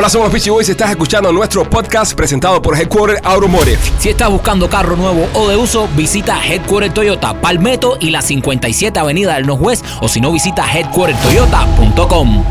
Hola, somos los Peachy Boys. Estás escuchando nuestro podcast presentado por Headquarter Automotive. Si estás buscando carro nuevo o de uso, visita Headquarter Toyota Palmetto y la 57 Avenida del Northwest o si no, visita headquartertoyota.com.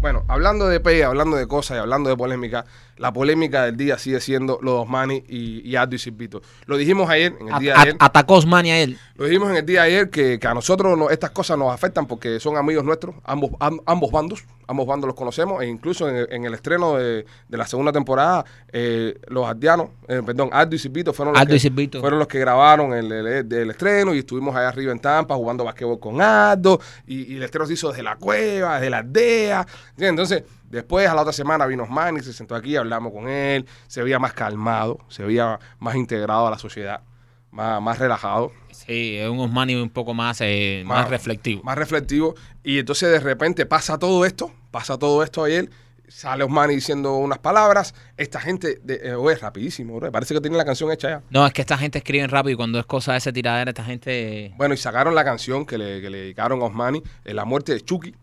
Bueno, hablando de PEI, hablando de cosas y hablando de polémica, la polémica del día sigue siendo los dos Manny y, y Aldo y Silvito. Lo dijimos ayer, en el día de ayer. Atacó Osmani a él. Lo dijimos en el día de ayer que, que a nosotros no- estas cosas nos afectan porque son amigos nuestros, ambos, am- ambos bandos, ambos bandos los conocemos e incluso en el, en el estreno de, de la segunda temporada, eh, los aldeanos, eh, perdón, Aldo y Silvito fueron los, Aldo que, y fueron los que grabaron el, el- el estreno y estuvimos allá arriba en Tampa jugando basquetbol con Aldo y, y el estreno se hizo desde la cueva, desde la aldea. Entonces, después a la otra semana vino Manny, se sentó aquí, hablamos con él, se veía más calmado, se veía más integrado a la sociedad, más, más relajado. Sí, es un Osmani un poco más, eh, más, reflectivo. Más reflectivo. Y entonces de repente pasa todo esto, pasa todo esto ayer, sale Osmani diciendo unas palabras, esta gente, de, eh, oye, rapidísimo, bro, parece que tiene la canción hecha ya. No, es que esta gente escribe rápido y cuando es cosa de ese tiradera, esta gente... Bueno, y sacaron la canción que le, que le dedicaron a Osmani, eh, La muerte de Chucky.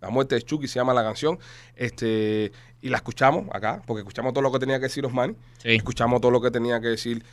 La muerte de Chucky se llama la canción. Este, y la escuchamos acá, porque escuchamos todo lo que tenía que decir Osmani. Sí. Escuchamos todo lo que tenía que decir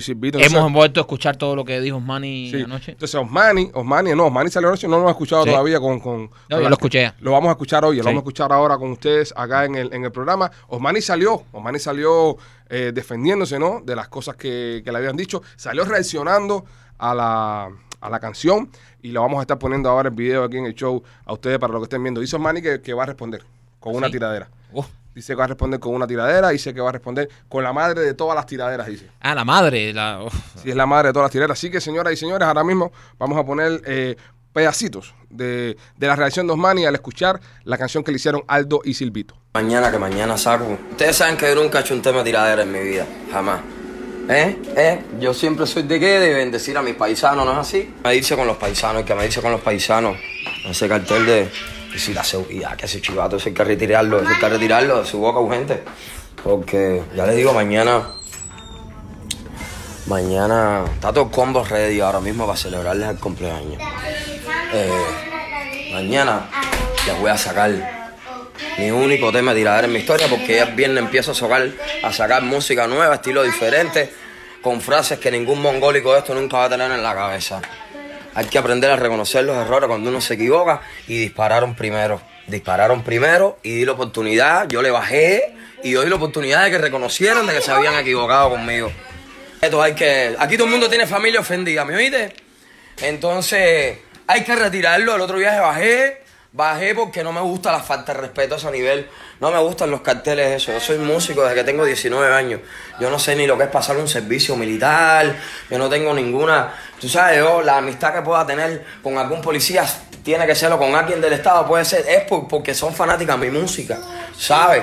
Silvito. Hemos Entonces- vuelto a escuchar todo lo que dijo Osmani Sí. anoche. Entonces, Osmani, Osmani, no, Osmani salió anoche, no lo hemos escuchado Sí. todavía con. con, No, con yo la- lo escuché. Lo vamos a escuchar hoy, lo vamos a escuchar ahora con ustedes acá en el, en el programa. Osmani salió, Osmani salió eh, defendiéndose, ¿no? De las cosas que, que le habían dicho. Salió reaccionando a la, a la canción y lo vamos a estar poniendo ahora el video aquí en el show a ustedes para lo que estén viendo. Dice Osmani que, que va a responder con una tiradera. Uf. Dice que va a responder con una tiradera, dice que va a responder con la madre de todas las tiraderas, dice. Ah, la madre. La. Sí, es la madre de todas las tireras. Así que, señoras y señores, ahora mismo vamos a poner eh, pedacitos de, de la reacción de Osmani al escuchar la canción que le hicieron Aldo y Silvito. Mañana que mañana saco. Ustedes saben que yo nunca he hecho un tema de tiradera en mi vida, jamás. ¿Eh? ¿Eh? Yo siempre soy de qué, de bendecir a mis paisanos, ¿no es así? Medirse con los paisanos, el que medirse con los paisanos. Ese cartel de y si la seguridad, que ese chivato, eso hay que retirarlo, eso hay que retirarlo de su boca urgente. Porque, ya les digo, mañana. Mañana está todo combo ready ahora mismo para celebrarles el cumpleaños. Eh, mañana les voy a sacar mi único tema de tiradera en mi historia porque ya viernes empiezo a sacar, a sacar música nueva, estilo diferente, con frases que ningún mongólico de esto nunca va a tener en la cabeza. Hay que aprender a reconocer los errores cuando uno se equivoca y dispararon primero. Dispararon primero y di la oportunidad, yo le bajé y yo di la oportunidad de que reconocieran de que se habían equivocado conmigo. Esto hay que. Aquí todo el mundo tiene familia ofendida, ¿me oíste? Entonces, hay que retirarlo. El otro viaje bajé, bajé porque no me gusta la falta de respeto a ese nivel. No me gustan los carteles, eso. Yo soy músico desde que tengo 19 años. Yo no sé ni lo que es pasar un servicio militar. Yo no tengo ninguna. Tú sabes, yo, la amistad que pueda tener con algún policía tiene que serlo con alguien del Estado, puede ser, es por- porque son fanáticas de mi música, ¿sabes?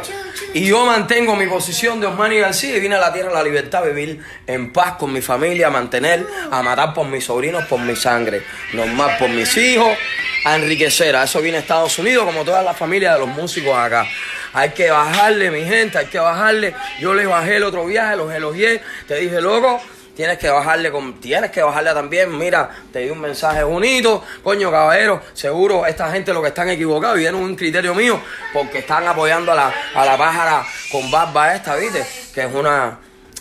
Y yo mantengo mi posición de Osmani García y vine a la tierra de la libertad a vivir en paz con mi familia, a mantener, a matar por mis sobrinos, por mi sangre, normal, por mis hijos, a enriquecer. A eso viene Estados Unidos, como toda la familia de los músicos acá. Hay que bajarle, mi gente, hay que bajarle. Yo les bajé el otro viaje, los elogié, te dije, loco, Tienes que bajarle con, tienes que bajarle también, mira, te di un mensaje bonito, coño caballero, seguro esta gente lo que están equivocados y tienen un criterio mío, porque están apoyando a la, a la pájara con barba esta, ¿viste? Que es una,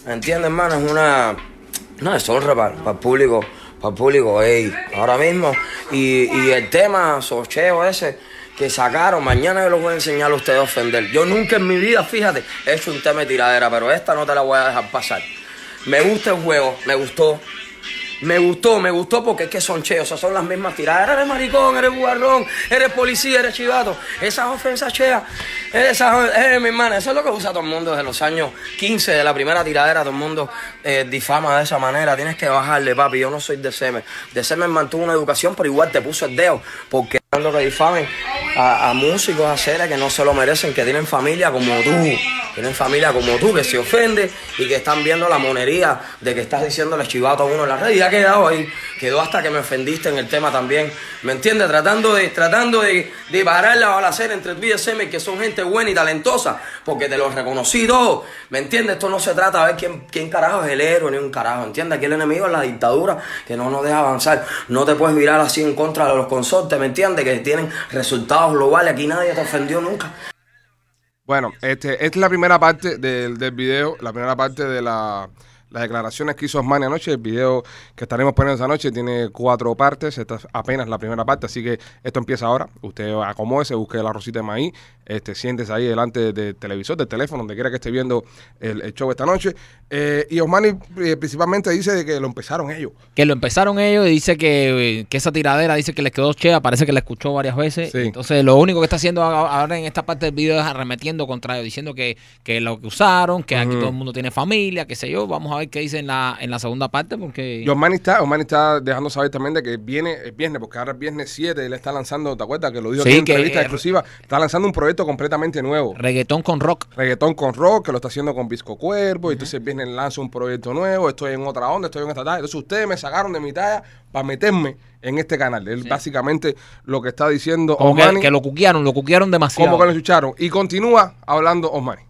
¿entiendes, hermano? Es una, no, es honra para, el público, para el público, ey, ahora mismo. Y, y el tema socheo ese que sacaron, mañana yo los voy a enseñar a ustedes a ofender. Yo nunca en mi vida, fíjate, he hecho un tema de tiradera, pero esta no te la voy a dejar pasar. Me gusta el juego, me gustó. Me gustó, me gustó porque es que son cheos, o son las mismas tiradas. Eres maricón, eres guarrón, eres policía, eres chivato. Esas ofensas cheas, esas, eh, mi hermana, eso es lo que usa todo el mundo desde los años 15 de la primera tiradera. Todo el mundo eh, difama de esa manera. Tienes que bajarle, papi. Yo no soy de Semer. De Semer mantuvo una educación, pero igual te puso el dedo. Porque lo que difamen a, músicos, a seres que no se lo merecen, que tienen familia como tú. Tienen familia como tú, que se ofende y que están viendo la monería de que estás diciéndole chivato a uno en la red. Y ha quedado ahí. Quedó hasta que me ofendiste en el tema también. ¿Me entiendes? Tratando de, tratando de, de parar la balacera entre tú y el Semer, que son gente buena y talentosa, porque te lo reconocí todo. ¿Me entiendes? Esto no se trata de ver quién, quién carajo es el héroe ni un carajo. ¿Entiendes? Aquí el enemigo es la dictadura que no nos deja avanzar. No te puedes virar así en contra de los consortes, ¿me entiendes? Que tienen resultados globales. Aquí nadie te ofendió nunca. Bueno, este, esta es la primera parte del, del video, la primera parte de la, las declaraciones que hizo Osmani anoche. El video que estaremos poniendo esta noche tiene cuatro partes. Esta es apenas la primera parte, así que esto empieza ahora. Usted acomódese, busque la rosita de maíz, este, siéntese ahí delante del televisor, del teléfono, donde quiera que esté viendo el, el show esta noche. Eh, y Osmani eh, principalmente dice de que lo empezaron ellos. Que lo empezaron ellos y dice que, eh, que esa tiradera dice que les quedó chea, parece que la escuchó varias veces. Sí. Entonces lo único que está haciendo ahora en esta parte del video es arremetiendo contra ellos, diciendo que, que lo que usaron, que aquí todo el mundo tiene familia, qué sé yo. Vamos a ver qué dice en la, en la segunda parte porque... Y Osmani está, Osmani está dejando saber también de que viene el viernes, porque ahora el viernes 7 él está lanzando, ¿te acuerdas? Que lo dijo Sí, en que, entrevista eh, exclusiva. Está lanzando un proyecto completamente nuevo. Reggaetón con rock. reggaetón con rock, que lo está haciendo con Visco Cuervo, y entonces viene lanza un proyecto nuevo, estoy en otra onda, estoy en esta talla. Entonces ustedes me sacaron de mi talla para meterme en este canal. Él básicamente lo que está diciendo Como que lo cuquearon, lo cuquearon demasiado. como que lo escucharon. Y continúa hablando Osmani.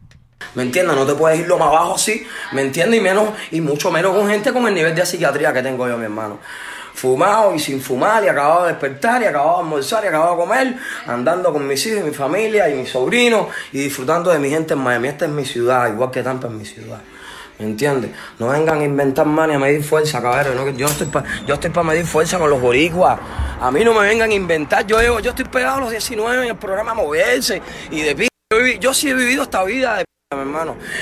¿Me entiendes? No te puedes ir lo más bajo así, ¿me entiendes? Y menos, y mucho menos con gente con el nivel de psiquiatría que tengo yo, mi hermano. Fumado y sin fumar, y acabado de despertar, y acabado de almorzar, y acabado de comer, andando con mis hijos y mi familia y mis sobrinos, y disfrutando de mi gente en Miami. Esta es mi ciudad, igual que Tampa es mi ciudad. ¿Me entiendes? No vengan a inventar más ni a medir fuerza, cabrón. ¿no? Yo estoy para para medir fuerza con los boricuas. A mí no me vengan a inventar. Yo, yo estoy pegado a los 19 en el programa Moverse y de yo, sí he vivido esta vida de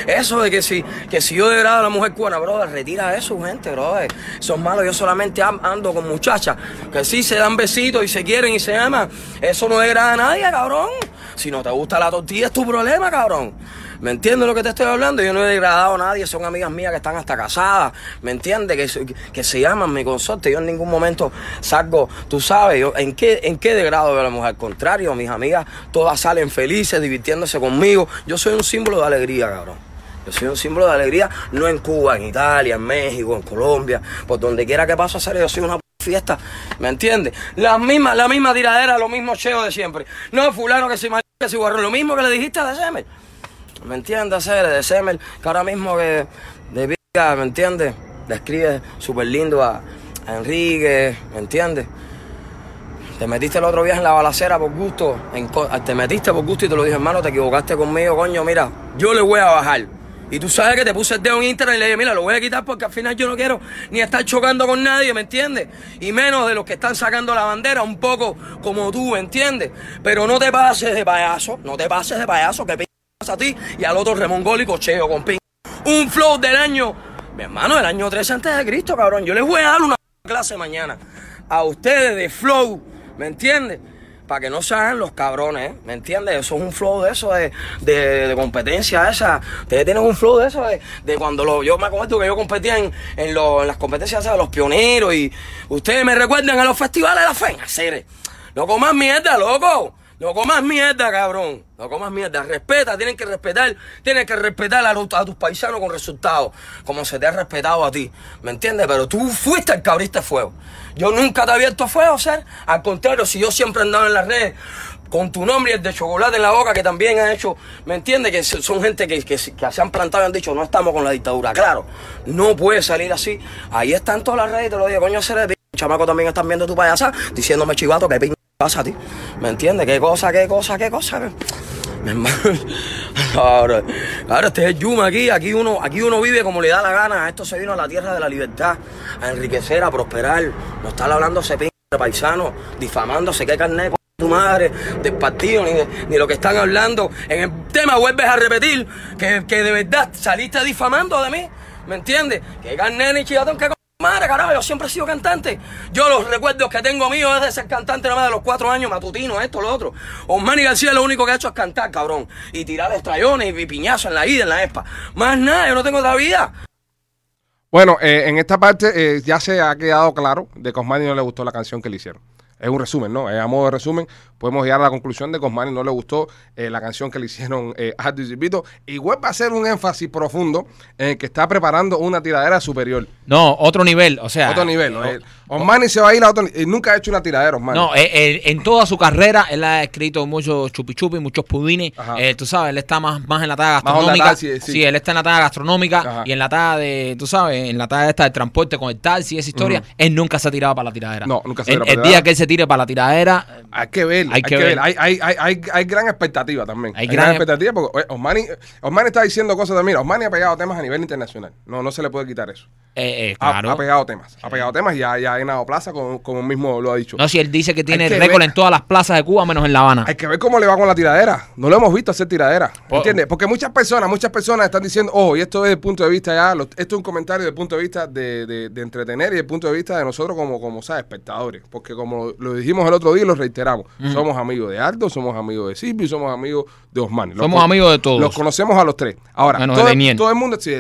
Eso de que si, que si yo degrado a la mujer cubana, brother, retira eso, gente, brother. Eso es malo. Yo solamente am- ando con muchachas que sí se dan besitos y se quieren y se aman. Eso no degrada a nadie, cabrón. Si no te gusta la tortilla, es tu problema, cabrón. ¿Me entiendes lo que te estoy hablando? Yo no he degradado a nadie, son amigas mías que están hasta casadas, ¿me entiendes? Que, se- que se llaman mi consorte. Yo en ningún momento salgo, tú sabes, yo, ¿en qué, en qué degrado a la mujer? Al contrario, mis amigas todas salen felices, divirtiéndose conmigo. Yo soy un símbolo de alegría, cabrón. Yo soy un símbolo de alegría, no en Cuba, en Italia, en México, en Colombia, por donde quiera que paso a hacer, yo soy una fiesta, ¿me entiendes? La misma, la misma tiradera, lo mismo cheo de siempre. No, fulano que si mal, que si guarrón, lo mismo que le dijiste a Semer. ¿Me entiendes? Hacer de Semer, que ahora mismo que de Viga, ¿me entiendes? Le escribe súper lindo a, Enrique, ¿me entiendes? Te metiste el otro día en la balacera por gusto, en te metiste por gusto y te lo dije, hermano, te equivocaste conmigo, coño, mira, yo le voy a bajar. Y tú sabes que te puse el dedo en Instagram y le dije, mira, lo voy a quitar porque al final yo no quiero ni estar chocando con nadie, ¿me entiendes? Y menos de los que están sacando la bandera, un poco como tú, ¿me entiendes? Pero no te pases de payaso, no te pases de payaso, que a ti y al otro remongólico cheo con pin. Un flow del año, mi hermano, del año 13 antes de Cristo, cabrón. Yo les voy a dar una clase mañana a ustedes de flow, ¿me entiendes? Para que no se hagan los cabrones. ¿me entiendes? Eso es un flow de eso, de, de, competencia esa. Ustedes tienen un flow de eso, de, de cuando lo, yo me acuerdo que yo competía en, en, lo- en las competencias esas de los pioneros y ustedes me recuerdan a los festivales de la fe, hacer. No comas mierda, loco. No comas mierda, cabrón. No comas mierda. Respeta, tienen que respetar. Tienes que respetar a, a tus paisanos con resultados. Como se te ha respetado a ti. ¿Me entiendes? Pero tú fuiste el que abriste fuego. Yo nunca te he abierto fuego, ser. Al contrario, si yo siempre he andado en las redes con tu nombre y el de chocolate en la boca, que también ha hecho, ¿me entiendes? Que se- son gente que, que, que se han plantado y han dicho, no estamos con la dictadura. Claro, no puede salir así. Ahí están todas las redes, te lo digo, coño, ser de chamaco también están viendo tu payasa, diciéndome chivato que pasa a ti. ¿Me entiendes? ¿Qué cosa, qué cosa, qué cosa? Mi hermano, ahora, ahora este es el Yuma aquí, aquí uno, aquí uno vive como le da la gana, esto se vino a la tierra de la libertad, a enriquecer, a prosperar, no está hablando ese pin de paisano, difamándose, qué carne tu madre, del partido, ni, ni lo que están hablando. En el tema vuelves a repetir que, que de verdad saliste difamando de mí, ¿me entiendes? Que carne ni chivatón, que Madre, carajo, yo siempre he sido cantante. Yo los recuerdos que tengo míos es de ser cantante nada más de los cuatro años, matutino, esto, lo otro. Osmani García lo único que ha hecho es cantar, cabrón. Y tirar estrellones y piñazos en la ida, en la ESPA. Más nada, yo no tengo otra vida. Bueno, eh, en esta parte eh, ya se ha quedado claro de que Osmani no le gustó la canción que le hicieron. Es un resumen, ¿no? Eh, a modo de resumen, podemos llegar a la conclusión de que Osmani no le gustó eh, la canción que le hicieron eh, a Disipito. Igual va a ser un énfasis profundo en el que está preparando una tiradera superior. No, otro nivel, o sea. otro nivel, ¿no? Eh, Eh, Osmani se va a ir a otro. Nunca ha hecho una tiradera, Osmani. No, eh, eh, en toda su carrera él ha escrito muchos chupi chupi, muchos pudines. Eh, tú sabes, él está más, más en la talla gastronómica. taxi, sí. sí. él está en la talla gastronómica Ajá. y en la talla de, tú sabes, en la talla esta del transporte con el taxi, esa historia. Él nunca se ha tirado para la tiradera. No, nunca se ha El- tirado para El, la día que él se tire para la tiradera. Hay que ver, hay, que, ver. Hay, hay, hay, hay, hay gran expectativa también. Hay gran gran- expectativa porque oye, Osmani, Osmani está diciendo cosas también. Osmani ha pegado temas a nivel internacional. No, no se le puede quitar eso. Eh, eh, Ha, claro. ha pegado temas. Ha pegado temas y ha, y ha plaza, como, como mismo lo ha dicho. No, si él dice que tiene récord en todas las plazas de Cuba menos en La Habana. Hay que ver cómo le va con la tiradera. No lo hemos visto hacer tiradera. Po- ¿Entiendes? Porque muchas personas, muchas personas están diciendo, oh, y esto es desde el punto de vista ya, lo- esto es un comentario desde el punto de vista de, de- de entretener y desde el punto de vista de nosotros como, como ¿sabes? espectadores. Porque como lo dijimos el otro día y lo reiteramos, somos amigos de Aldo, somos amigos de Silvio y somos amigos de Osmani. Los Somos amigos de todos. Los conocemos a los tres. Ahora, Menos todo, de Leniel. todo el mundo, sí.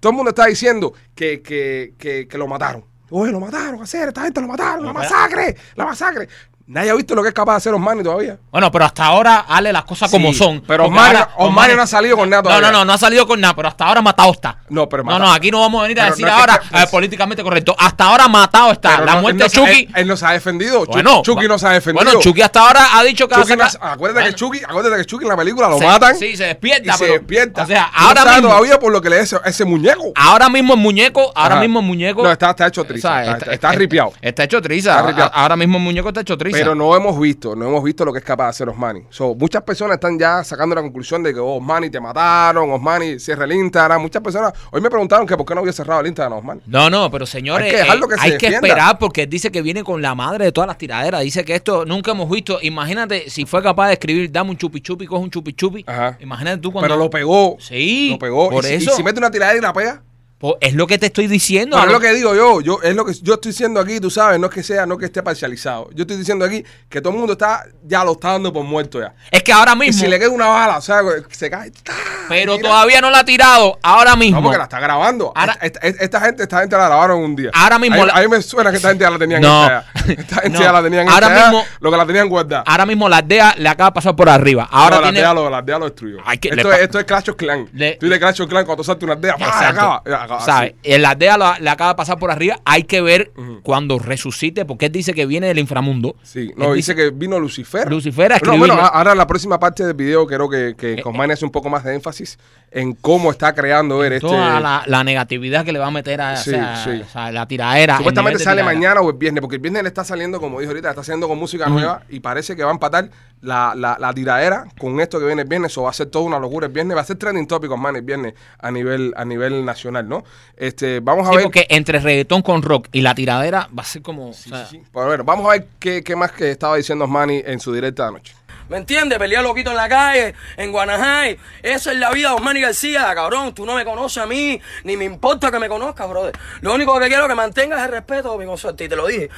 Todo el mundo está diciendo que, que, que, que lo mataron. Oye, lo mataron, hacer, esta gente lo mataron, la masacre, la masacre. Nadie ha visto lo que es capaz de hacer Osmani todavía. Bueno, pero hasta ahora, Ale, las cosas como Sí, son. pero Osmani- ahora- Osmani no ha salido con nada No, todavía. no, no, no ha salido con nada, pero hasta ahora matado está. No, pero No, matado- no, aquí no vamos a venir a Pero decir no es que ahora eh, políticamente correcto. Hasta ahora matado está. Pero la no- muerte de no Chucky. Él, él no se ha defendido. Bueno, Chucky no se ha defendido. Bueno, Chucky hasta ahora ha dicho que va a Chucky no acuérdate Bueno, que Chucky, acuérdate que Chucky en la película lo se- matan. Sí, se despierta, y se despierta. O sea, no ahora mismo. todavía por lo que le es ese, muñeco. Ahora mismo el muñeco, ahora mismo el muñeco. No, está, hecho triza. está, ripiado. Está hecho triza. Ahora mismo el muñeco está hecho triza. Pero no hemos visto, no hemos visto lo que es capaz de hacer Osmani. So, muchas personas están ya sacando la conclusión de que oh, Osmani te mataron, Osmani cierra el Instagram. Muchas personas hoy me preguntaron que por qué no había cerrado el Instagram Osmani. No, no, pero señores, Hay que dejarlo eh, que se hay que defienda. esperar porque él dice que viene con la madre de todas las tiraderas. Dice que esto nunca hemos visto. Imagínate si fue capaz de escribir, dame un chupi chupi, coge un chupi chupi. Ajá. Imagínate tú cuando. Pero lo pegó. Sí, Lo pegó. por y, si- eso. y si mete una tiradera y la pega. Pues es lo que te estoy diciendo. No, es lo que digo yo, yo, es lo que yo estoy diciendo aquí, tú sabes, no es que sea, no es que esté parcializado. Yo estoy diciendo aquí que todo el mundo está, ya lo está dando por muerto ya. Es que ahora Y mismo. si le queda una bala, o sea, se cae. ¡tá! pero Mira. todavía no la ha tirado. Ahora mismo. No, porque la está grabando. Ahora- esta, esta- esta gente, esta gente la grabaron un día. Ahora mismo A mí, la- a mí me suena que esta gente ya la tenían No. ensayada. Esta gente No. ya la tenían Ahora ensayada, mismo- Lo que la tenían guardada. Ahora mismo la aldea le acaba de pasar por arriba. Ahora no, la aldea lo, la aldea lo destruyó. Que- esto, le es, esto es Clash of Clan. Le- Tú de Clash of Clan, cuando tú saltas una aldea, ¡pah! Acaba. Acaba. ¿Sabes? En la aldea la- le acaba de pasar por arriba. Hay que ver cuando resucite, porque él dice que viene del inframundo. Sí, no, Él dice que vino Lucifer. Lucifer a No, bueno, ahora en la próxima parte del video creo que, que Eh, Cosmani hace un poco más de énfasis en cómo está creando ver este... Toda la, la negatividad que le va a meter a, o Sí, sea, sí. o sea, la tiraera. Supuestamente sale mañana o el viernes, porque el viernes le está saliendo, como dijo ahorita, está saliendo con música nueva y parece que va a empatar la, la, la tiradera con esto que viene el viernes. O va a ser toda una locura el viernes. Va a ser trending topic, man, el viernes a nivel, a nivel nacional, ¿no? Este, vamos a Sí, ver. porque entre reggaetón con rock y la tiradera va a ser como. o sea, Sí, Pero bueno, vamos a ver qué, qué más que estaba diciendo Osmani en su directa de anoche. ¿Me entiendes? Pelear loquito en la calle, en Guanajay. Esa es la vida de Osmani García, cabrón. Tú no me conoces a mí, ni me importa que me conozcas, brother. Lo único que quiero que mantengas el respeto, mi consorte. Y te lo dije.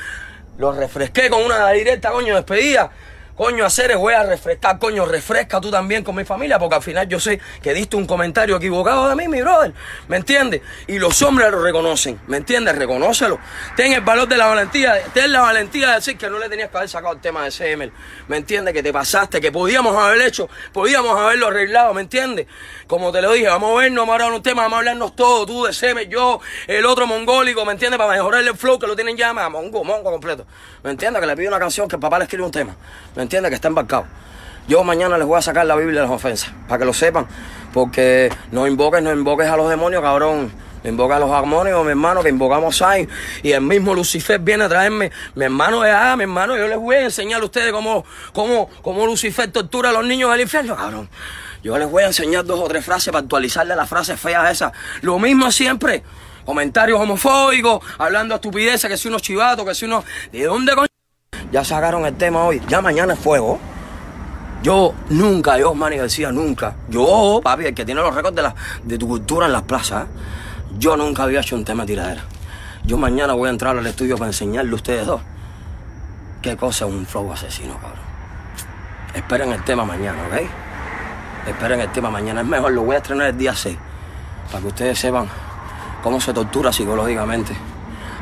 Lo refresqué con una directa, coño, despedida. Coño, hacer voy a refrescar, coño, refresca tú también con mi familia, porque al final yo sé que diste un comentario equivocado de mí, mi brother, ¿me entiendes? Y los hombres lo reconocen, ¿me entiendes? Reconócelo. Ten el valor de la valentía, ten la valentía de decir que no le tenías que haber sacado el tema de CML, ¿me entiendes? Que te pasaste, que podíamos haber hecho, podíamos haberlo arreglado, ¿me entiendes? Como te lo dije, vamos a vernos, vamos a hablar un tema, vamos a hablarnos todo, tú de CML, yo, el otro mongólico, ¿me entiendes? Para mejorar el flow que lo tienen ya, mongo, mongo completo, ¿me entiendes? Que le pido una canción que el papá le escribe un tema, ¿me entiendes? Que está embarcado. Yo mañana les voy a sacar la Biblia de las ofensas, para que lo sepan, porque no invoques, no invoques a los demonios, cabrón. Invoques a los demonios, mi hermano, que invocamos ahí. Y el mismo Lucifer viene a traerme, mi hermano de ah, mi hermano, yo les voy a enseñar a ustedes cómo, cómo, cómo Lucifer tortura a los niños del infierno, cabrón. Yo les voy a enseñar dos o tres frases para actualizarle las frases feas esas. Lo mismo siempre. Comentarios homofóbicos, hablando estupideces, que si unos chivatos, que si unos... ¿De dónde coño? Ya sacaron el tema hoy, ya mañana es fuego. Yo nunca, yo, Manny García, nunca. Yo, papi, el que tiene los récords de, la, de tu cultura en las plazas, yo nunca había hecho un tema de tiradera. Yo mañana voy a entrar al estudio para enseñarle a ustedes dos qué cosa es un flow asesino, cabrón. Esperen el tema mañana, ¿ok? Esperen el tema mañana. Es mejor, lo voy a estrenar el día 6, para que ustedes sepan cómo se tortura psicológicamente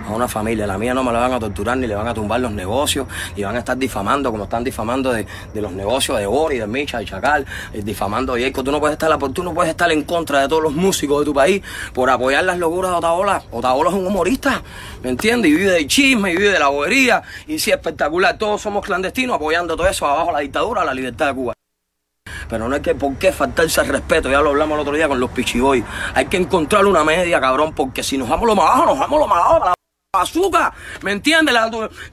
a una familia. La mía no me la van a torturar ni le van a tumbar los negocios, ni van a estar difamando como están difamando de, de los negocios de Ori, de Micha, de Chacal, eh, difamando de Yeco. Tú no puedes estar tú no puedes estar en contra de todos los músicos de tu país por apoyar las locuras de Otaola. Otaola es un humorista, ¿me entiendes? Y vive del chisme, y vive de la bobería, y sí, espectacular. Todos somos clandestinos apoyando todo eso abajo la dictadura, la libertad de Cuba. Pero no hay que por qué faltarse el respeto, ya lo hablamos el otro día con los pichiboy. Hay que encontrar una media, cabrón, porque si nos vamos lo más abajo, nos vamos lo más abajo. Azúcar, ¿me entiendes?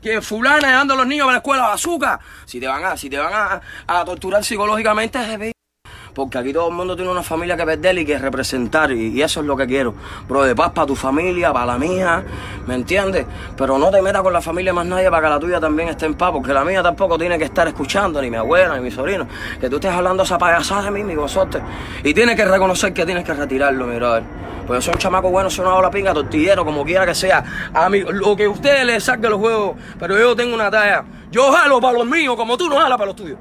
Que fulana llevando a los niños a la escuela azúcar. Si te van a, si te van a, a torturar psicológicamente, porque aquí todo el mundo tiene una familia que perder y que representar, y, eso es lo que quiero. Bro, de paz para tu familia, para la mía, ¿me entiendes? Pero no te metas con la familia más nadie para que la tuya también esté en paz, porque la mía tampoco tiene que estar escuchando, ni mi abuela, ni mi sobrino, que tú estés hablando esa payasada de mí, mi gozote. Y tienes que reconocer que tienes que retirarlo, mi brother. Pues yo soy un chamaco bueno, soy una la pinga, tortillero, como quiera que sea. A mí, lo que ustedes les saquen los juegos, pero yo tengo una talla. Yo jalo para los míos, como tú no jalas para los tuyos.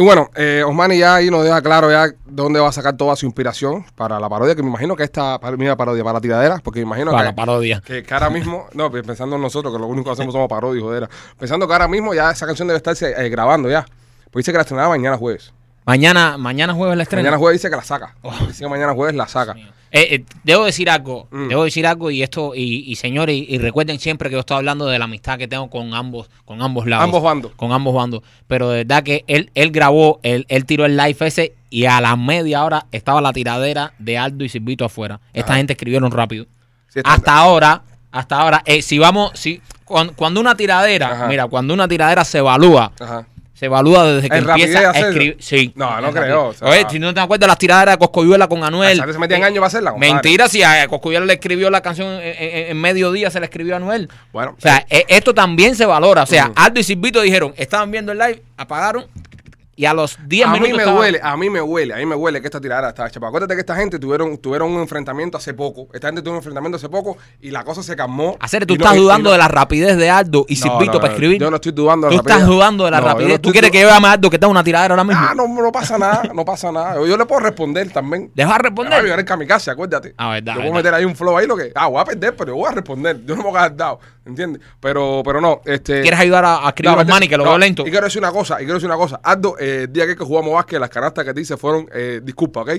Y bueno, eh, Osmani ya ahí nos deja claro ya dónde va a sacar toda su inspiración para la parodia, que me imagino que esta es parodia para la tiradera, porque me imagino Para que, la parodia. que, que ahora mismo, no, pues pensando en nosotros, que lo único que hacemos somos parodias, jodera, pensando que ahora mismo ya esa canción debe estarse eh, grabando ya, porque dice que la estrenaba mañana jueves. Mañana, mañana jueves la estreno. Mañana jueves dice que la saca. Dice que mañana jueves la saca. Eh, eh, debo decir algo, Mm. debo decir algo y esto y, y señores y, y recuerden siempre que yo estoy hablando de la amistad que tengo con ambos, con ambos lados, Ambos bandos. con ambos bandos. Pero de verdad que él, él grabó, él, él tiró el live ese y a la media hora estaba la tiradera de Aldo y Silvito afuera. Esta gente escribieron rápido. Sí, hasta ahora, hasta ahora, eh, si vamos, si cuando, cuando una tiradera, Ajá. mira, cuando una tiradera se evalúa, Ajá. Se evalúa desde que ¿En rapidez empieza a escribir. Sí. No, no creo, rapidez. o sea- Oye, si no te acuerdas las tiraderas de Coscoyuela con Anuel. Se metían años para hacerla, compadre. Mentira, si a Coscoyuela le escribió la canción en, en- en mediodía, se la escribió a Anuel. Bueno, O sea, eh, esto también se valora. O sea. Aldo y Silvito dijeron, estaban viendo el live, apagaron y a los 10 a minutos. mí me estaba- huele, a mí me huele, a mí me huele que esta tiradera está hecha. Acuérdate que esta gente tuvieron, tuvieron un enfrentamiento hace poco. Esta gente tuvo un enfrentamiento hace poco y la cosa se calmó. Hacer, tú no- estás y- y dudando no- de la rapidez de Aldo y No, Silvito para escribir. Yo no estoy dudando de Tú la rapidez. estás dudando de la yo rapidez. ¿Tú quieres que yo llame a Aldo que está una tiradera ahora mismo? Ah, no, no pasa nada, no pasa nada. Yo le puedo responder también. Deja de Voy a responder. vivir en kamikaze, acuérdate. Ah, verdad, Yo puedo meter ahí un flow ahí lo que. Ah, voy a perder, pero yo voy a responder. Yo no me voy a quedar dado. ¿Entiendes? Pero, pero no, este. ¿Quieres ayudar a, a escribir vete- manis que lo veo lento? Y quiero decir una cosa, y quiero decir una cosa. Aldo, eh, el día que, jugamos básquet, las canastas que te hice fueron, eh, disculpa, ¿ok?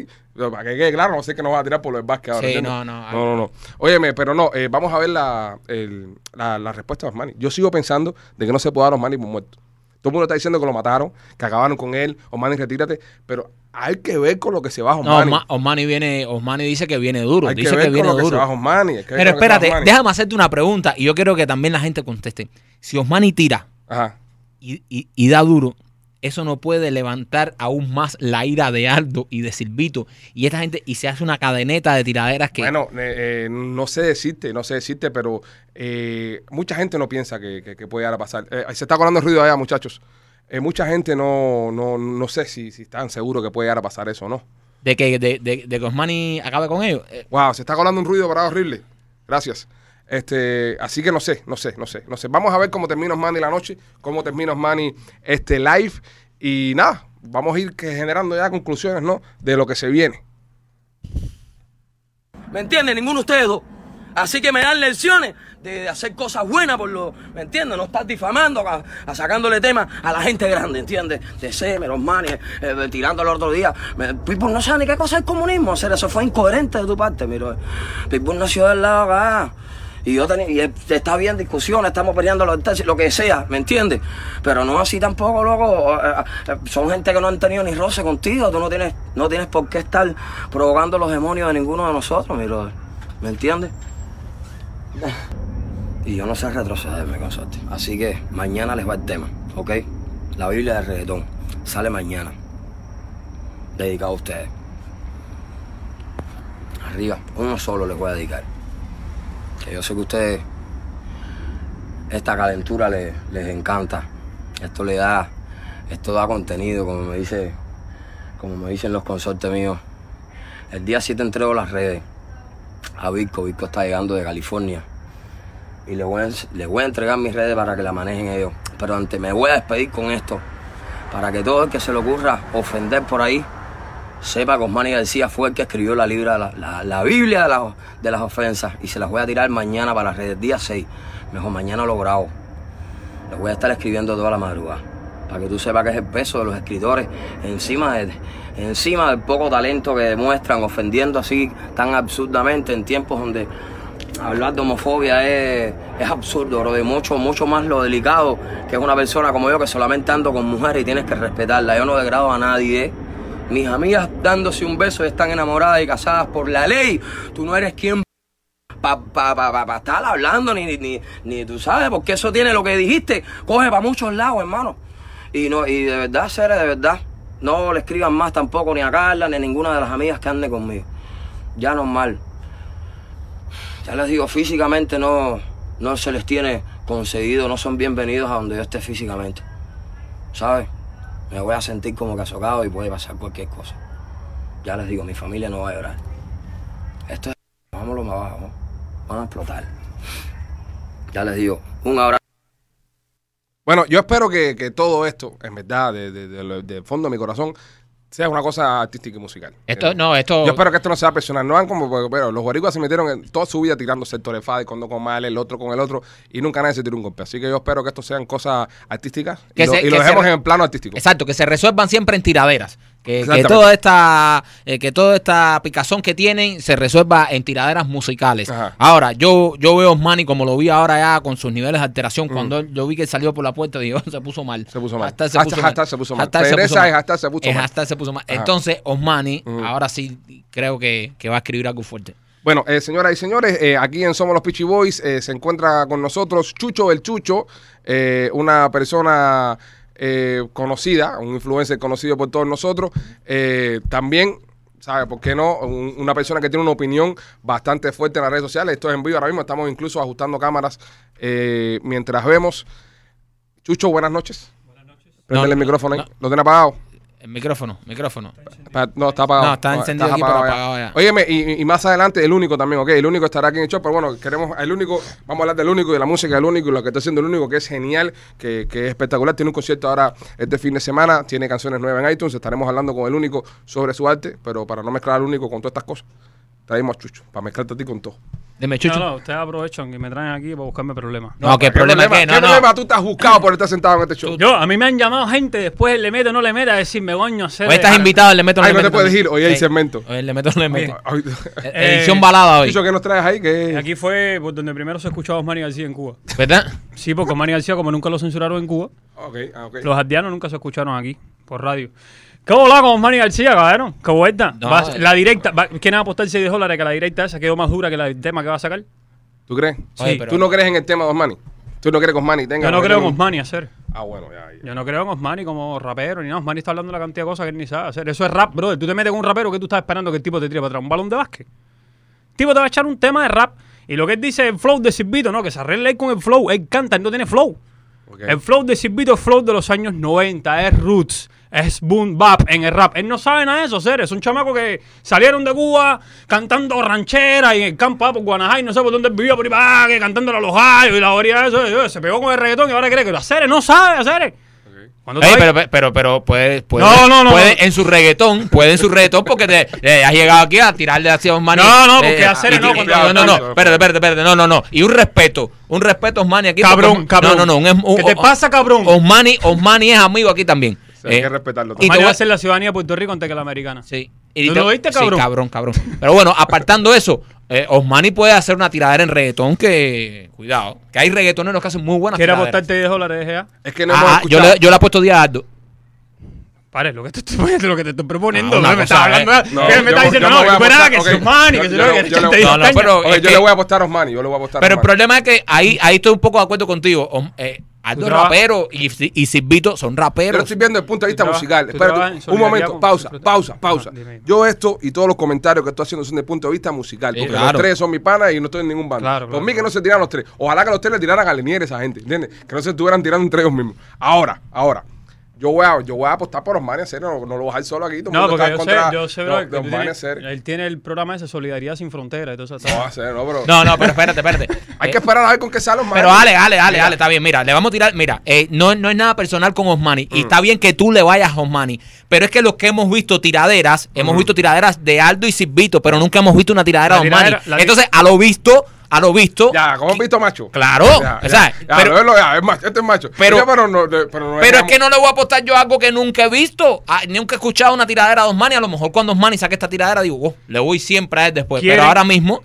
Para que quede claro, no sé que nos va a tirar por el básquet ahora. Sí, ¿entiendes? no, no, No, no, no. Óyeme, pero no, eh, vamos a ver la, el- la, la respuesta de Osmani. Yo sigo pensando de que no se puede dar a Osmani por muerto. Todo el mundo está diciendo que lo mataron, que acabaron con él, Osmani, retírate, pero hay que ver con lo que se va No, Osmani. Osma- Osmani viene, Osmani dice que viene duro. hay dice que ver que viene con lo que se duro. va Osmani. hay que ver Pero espérate, Osmani. déjame hacerte una pregunta y yo quiero que también la gente conteste. Si Osmani tira Ajá. y, y- y da duro, eso no puede levantar aún más la ira de Aldo y de Silvito y esta gente y se hace una cadeneta de tiraderas que Bueno, eh, eh, no sé decirte, no sé decirte, pero eh, mucha gente no piensa que, que- que puede llegar a pasar. Eh, se está colando el ruido allá, muchachos. Eh, mucha gente no, no, no sé si, si están seguros que puede llegar a pasar eso o no. de que de, de- de que Osmani acabe con ellos. Wow, se está colando un ruido para horrible. Gracias. Este, así que no sé, no sé, no sé, no sé. Vamos a ver cómo termina Osmani la noche, cómo termina Osmani este live y nada, vamos a ir generando ya conclusiones, ¿no? De lo que se viene. ¿Me entiendes? Ninguno de ustedes. Así que me dan lecciones de, hacer cosas buenas por lo. ¿Me entiendes? No estar difamando, a, sacándole temas a la gente grande, ¿entiendes? De Seme, los manes, eh, tirándolo el otro día. Me, no sabe ni qué cosa es el comunismo. Hacer eso fue incoherente de tu parte, miro. Pitbull nació del lado acá. Y yo tenía, y él- está bien discusiones, estamos peleando lo, que sea, ¿me entiendes? Pero no así tampoco, loco. eh, eh, Son gente que no han tenido ni roce contigo. Tú no tienes, no tienes por qué estar provocando los demonios de ninguno de nosotros, mi brother. ¿Me entiendes? Y yo no sé retrocederme, consorte. Así que mañana les va el tema, ¿ok? La Biblia del reggaetón sale mañana. Dedicado a ustedes. Arriba, uno solo les voy a dedicar. Yo sé que a ustedes esta calentura les, les encanta. Esto le da, esto da contenido, como me dice, como me dicen los consortes míos. El día 7 entrego las redes a Vico. Vico está llegando de California. Y le voy, a, le voy a entregar mis redes para que la manejen ellos. Pero antes me voy a despedir con esto. Para que todo el que se le ocurra ofender por ahí, sepa que Osmani García fue el que escribió la, libra, la, la- la Biblia de, las- ofensas. Y se las voy a tirar mañana para las redes, día 6. Mejor mañana lo grabo. Les voy a estar escribiendo toda la madrugada. Para que tú sepas que es el peso de los escritores encima, de, del poco talento que demuestran, ofendiendo así tan absurdamente en tiempos donde hablar de homofobia es, absurdo, bro. De mucho, mucho más lo delicado que es una persona como yo que solamente ando con mujeres y tienes que respetarla. Yo no degrado a nadie. Mis amigas dándose un beso y están enamoradas y casadas por la ley. Tú no eres quien para pa, pa, pa- estar hablando, ni, ni, ni tú sabes, porque eso tiene lo que dijiste, coge para muchos lados, hermano. Y no, y de verdad, Cere, de verdad, no le escriban más tampoco ni a Carla ni a ninguna de las amigas que ande conmigo. Ya normal. Ya les digo, físicamente no, no se les tiene concedido, no son bienvenidos a donde yo esté físicamente. ¿Sabes? Me voy a sentir como casocado y puede pasar cualquier cosa. Ya les digo, mi familia no va a llorar. Esto es... Vámonos más abajo. Van a explotar. Ya les digo, un abrazo. Bueno, yo espero que, que todo esto, en verdad, de, de, de del fondo de mi corazón, sea una cosa artística y musical. Esto, Eh, no, esto. Yo espero que esto no sea personal. No hagan como, porque, pero los boricuas se metieron en toda su vida tirando sectores FAD, cuando con mal, el otro con el otro, y nunca nadie se tiró un golpe. Así que yo espero que esto sean cosas artísticas y lo, y que lo se dejemos en el plano artístico. Exacto, que se resuelvan siempre en tiraderas. Que, toda esta eh, que toda esta picazón que tienen se resuelva en tiraderas musicales. Ajá. Ahora, yo yo veo a Osmani como lo vi ahora ya con sus niveles de alteración. Mm. Cuando yo vi que salió por la puerta, digo, se puso mal. Se puso mal. Hashtag se puso mal. hashtag se puso mal. Se puso mal. se puso mal. hashtag se puso mal. Ajá. Entonces, Osmani, Ujú. ahora sí creo que, que va a escribir algo fuerte. Bueno, eh, señoras y señores, eh, aquí en Somos los Peachy Boys eh, se encuentra con nosotros Chucho el Chucho, una persona eh, conocida, un influencer conocido por todos nosotros. Eh, también, ¿sabe por qué no? Un- una persona que tiene una opinión bastante fuerte en las redes sociales. Esto es en vivo ahora mismo, estamos incluso ajustando cámaras eh, mientras vemos. Chucho, buenas noches. Buenas noches. Prende No, el micrófono ahí. no. ¿Lo tiene apagado? El micrófono, micrófono. Pa- No, está apagado. No, está encendido aquí, pero apagado ya. Óyeme, y, y más adelante el único también, ok. El único estará aquí en el show, pero bueno, queremos el único, vamos a hablar del único y de la música del único y lo que está haciendo el único, que es genial, que, que es espectacular. Tiene un concierto ahora este fin de semana, tiene canciones nuevas en iTunes. Estaremos hablando con el único sobre su arte, pero para no mezclar al único con todas estas cosas, traemos a Chucho, para mezclarte a ti con todo. Dime, Chucho. No, no, ustedes aprovechan y me traen aquí para buscarme problemas. No, ¿qué problema qué? No, ¿Qué no. problema tú te has buscado por estar sentado en este show? Yo, a mí me han llamado gente después, le meto o no le meta, a decirme, coño, hacer. Hoy estás invitado, le meto Ay, le no te puedes ir, hoy hay segmento. Hoy le meto le meto. Ay, Eh, Edición balada hoy. Chucho, ¿qué nos traes ahí? ¿Qué? Aquí fue por donde primero se escuchaba a Osmani García en Cuba. ¿Verdad? Sí, porque Osmani García, como nunca lo censuraron en Cuba, ah, los aldeanos nunca se escucharon aquí, por radio. ¿Qué volá con Osmani García, cabrón? ¿Qué vuelta? No, Vas- eh. la directa, va- ¿quién va a apostar 6 dólares que la directa esa quedó más dura que la del tema que va a sacar? ¿Tú crees? Oye, Sí. pero- ¿Tú no crees en el tema de Osmani? ¿Tú no crees que Osmani tenga? Yo no creo en Osmani hacer. Ah, bueno, ya, ya. Yo no creo en Osmani como rapero ni nada. Osmani está hablando de la cantidad de cosas que él ni sabe hacer. Eso es rap, brother. Tú te metes con un rapero que tú estás esperando que el tipo te tire para atrás. Un balón de básquet. El tipo te va a echar un tema de rap. Y lo que él dice, el flow de Silvito, no, que se arregle él con el flow. Él canta, él no tiene flow. Ok. El flow de Silvito es flow de los años 90, es roots, es boom bap en el rap. Él no sabe nada de eso, seres. Son chamacos que salieron de Cuba cantando ranchera y en el campo ah, por Guanajay, no sé por dónde vivía por ahí, para que cantando a los gallos y la orilla de eso. eh, Se pegó con el reggaetón y ahora cree que lo hace. No sabe hacer. Ey, pero, pero, pero puede, puede, No, no, no, puede en su reggaetón, puede en su reggaetón porque te eh, has llegado aquí a tirarle hacia Osmani. No, no, porque Eh, hacer y- no, y- no, no, no, espérate, espérate, espérate, no, no, no. Y un respeto, un respeto Osmani aquí. Cabrón, porque- cabrón. No, no, no. un- un- ¿Qué te pasa, cabrón? Osmani, Osmani es amigo aquí también. Hay Eh, que respetarlo. y también. te voy- va a ser la ciudadanía de Puerto Rico antes que la americana. Sí. ¿Tú te- lo oíste, sí, cabrón? cabrón, cabrón. Pero bueno, apartando eso, eh, Osmani puede hacer una tiradera en reggaetón que, cuidado, que hay reggaetoneros que hacen muy buenas ¿Quieres tiraderas. apostarte 10 dólares de GA? Es que no hemos Ah, yo le, yo le apuesto 10 a Aldo. Pare, lo que te estoy, lo que te estoy proponiendo. Ah, no, me cosa, estás hablando. eh. que me estás diciendo, me no, voy a que es Osmani, que Yo- se lo que yo le- te no, no, pero- yo le voy a apostar a Osmani. Yo le voy a apostar a Pero el problema es que ahí, ahí estoy un poco de acuerdo contigo. Aldo rapero y, y Silvito son Yo raperos. estoy viendo desde el punto de vista musical. Espérate, un momento, con- pausa, pausa, Ajá, pausa. Yo esto y todos los comentarios que estoy haciendo son desde el punto de vista musical. Sí, Porque claro. los tres son mi pana y no estoy en ningún bando. Claro, Por claro, mí que no se tiraran los tres. Ojalá que los tres le tiraran a Lenier a esa gente, ¿entiendes? Que no se estuvieran tirando entre ellos mismos. Ahora, ahora. Yo voy a, yo voy a apostar por Osmani a serio, no, no lo voy a dejar solo aquí. Todo No, porque está yo contra- sé, yo sé, no, bro, de que serio. él tiene el programa ese Solidaridad sin Fronteras. Entonces, No a ser, no, pero. No, no, pero espérate, espérate. Hay Eh, que esperar a ver con qué sale Osmani. Pero Ale, Ale, Ale, Ale, está bien. Mira, le vamos a tirar. Mira, eh, no, no es nada personal con Osmani. Mm. Y está bien que tú le vayas a Osmani. Pero es que los que hemos visto tiraderas, hemos visto tiraderas de Aldo y Silvito, pero nunca hemos visto una tiradera de Osmani. Entonces, a lo visto, a lo visto. Ya, ¿cómo has visto macho? Claro, Ya, o sea, ya, pero- ya, verlo, ya, es macho, este es macho. Pero- Ya, pero no, de- pero no Pero es que no le voy a apostar yo algo que nunca he visto. Ah, nunca he escuchado una tiradera de Osmani. A lo mejor cuando Osmani saque esta tiradera, digo, oh, le voy siempre a él después. ¿Quieren- Pero ahora mismo,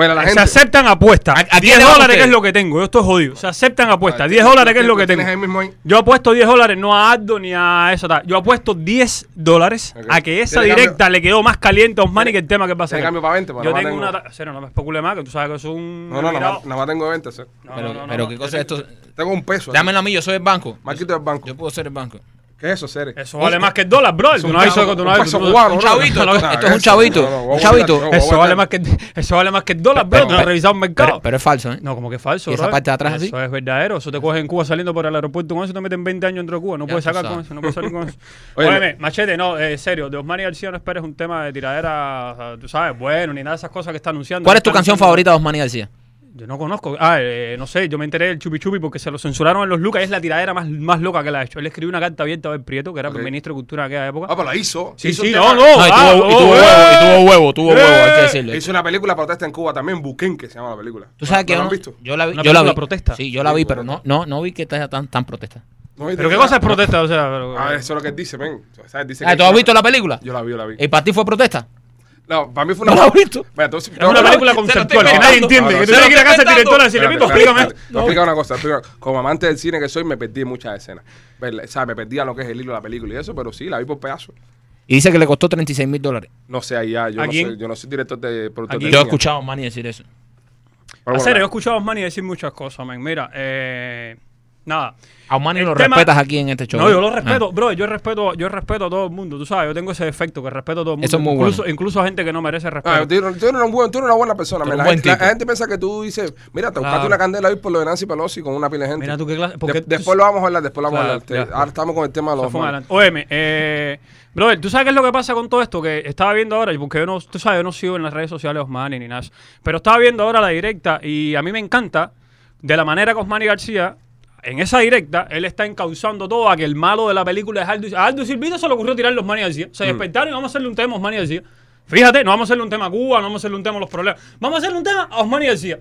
Bueno, la Se gente. aceptan apuestas. ¿A- a quién 10 le van dólares, que es lo que tengo. Yo estoy jodido. Se aceptan apuestas. Ah, 10 dólares, que es ¿tienes- lo que tienes tengo. ahí mismo ahí? Yo apuesto 10 dólares, no a Aldo ni a eso. tal. Yo apuesto 10 dólares Ok. a que esa ¿Tiene directa cambio? le quedó más caliente a Osmani que el tema que va a ¿Tiene cambio para 20? Pues Yo más tengo tengo- una. ta- Cero, no me especule más, que tú sabes que es un. No, no, nada mirado. más, nada más tengo de 20. ¿sí? No, Pero, no, no, pero no. ¿qué cosa es esto? Tengo un peso. Dámelo a mí, yo soy el banco. Marquito del banco. Yo puedo ser el banco. ¿Qué es eso, Cere? Eso vale más que el dólar, bro. Tú un no has peso- visto que tú no un has chavito, esto- es un chavito, un chavito. Eso vale más que eso vale más que el dólar, bro. Tú no has revisado un mercado. Pero, es falso, ¿eh? No, como que es falso, ¿Y esa parte de atrás así? Eso es verdadero. Eso te cogen en Cuba saliendo por el aeropuerto con eso y te meten 20 años dentro de Cuba. No puedes sacar con eso, no puedes salir con eso. Óyeme, machete, no, eh, serio. De Osmani García no esperes un tema de tiradera, tú sabes, bueno, ni nada de esas cosas que está anunciando. ¿Cuál es tu canción favorita de Osmani García? Yo no conozco. Ah, eh, no sé, yo me enteré del Chupi Chupi porque se lo censuraron en los Lucas. Es la tiradera más, más loca que le ha hecho. Él escribió una carta abierta a Abel Prieto, que era Ok. ministro de Cultura de aquella época. Ah, pero la hizo. sí, Hizo sí, no, no. No, y ah, tuvo, y oh, tuvo eh, huevo, y tuvo huevo, tuvo huevo, hay que eh. decirlo. Hizo una película protesta en Cuba también, Buquenque se llama la película. Tú sabes que ¿No la no, has visto? yo la vi, Una yo la vi. protesta. Sí, yo la vi, pero no, no, no vi que estaba tan, tan protesta. ¿No Pero qué cosa es protesta, o sea. pero- Ah, eso es lo que él dice, men. ¿Sabes? Dice Ah, que ¿tú has visto la película? Yo la vi, yo la vi. ¿Y para ti fue protesta? No, para mí fue ¿No una. has visto? Entonces- Es una no, no, película conceptual que nadie entiende. No, no, que tú tienes que ir a casa del director contando. decirle, Pipo, explícame. a explicar una cosa. a. Como amante del cine que soy, me perdí en muchas escenas. Ver- ¿Sabes? Me perdí en lo que es el hilo de la película y eso, pero sí, la vi por pedazos. Y dice que le costó 36 mil dólares. No sé, ahí ya, yo ¿A no sé, yo no soy director de productor ¿A? Yo he escuchado a Osmani decir eso. Pero A bueno, serio, yo he escuchado a Osmani decir muchas cosas, man. Mira, eh, nada. A Osmani El lo tema- respetas aquí en este show. No, ¿eh? yo lo Ah. respeto, bro. Yo respeto, yo respeto a todo el mundo. Tú sabes, yo tengo ese defecto que respeto a todo el mundo. Eso es muy incluso, bueno. incluso a gente que no merece respeto. Ah, tú, eres- tú eres un buen- tú eres una buena persona. La, gente, buen la- la tipo. gente piensa que tú dices, mira, te buscaste Claro. una candela hoy por lo de Nancy Pelosi con una pila de gente. Mira tú qué clase. De- después lo vamos a hablar, después lo vamos Claro, a hablar. Ahora estamos con el tema de los adelanto. Óyeme, eh, brother, ¿tú sabes qué es lo que pasa con todo esto? Que estaba viendo ahora, porque yo no, tú sabes, yo no sigo en las redes sociales Osmani ni nada. Pero estaba viendo ahora la directa y a mí me encanta de la manera que Osmani García, en esa directa, él está encauzando todo a que el malo de la película es Aldo. A Aldo Silvito se le ocurrió tirar los Osmani García. Mm. Se despertaron y vamos a hacerle un tema a Osmani García. Fíjate, no vamos a hacerle un tema a Cuba, no vamos a hacerle un tema a los problemas. Vamos a hacerle un tema a Osmani García.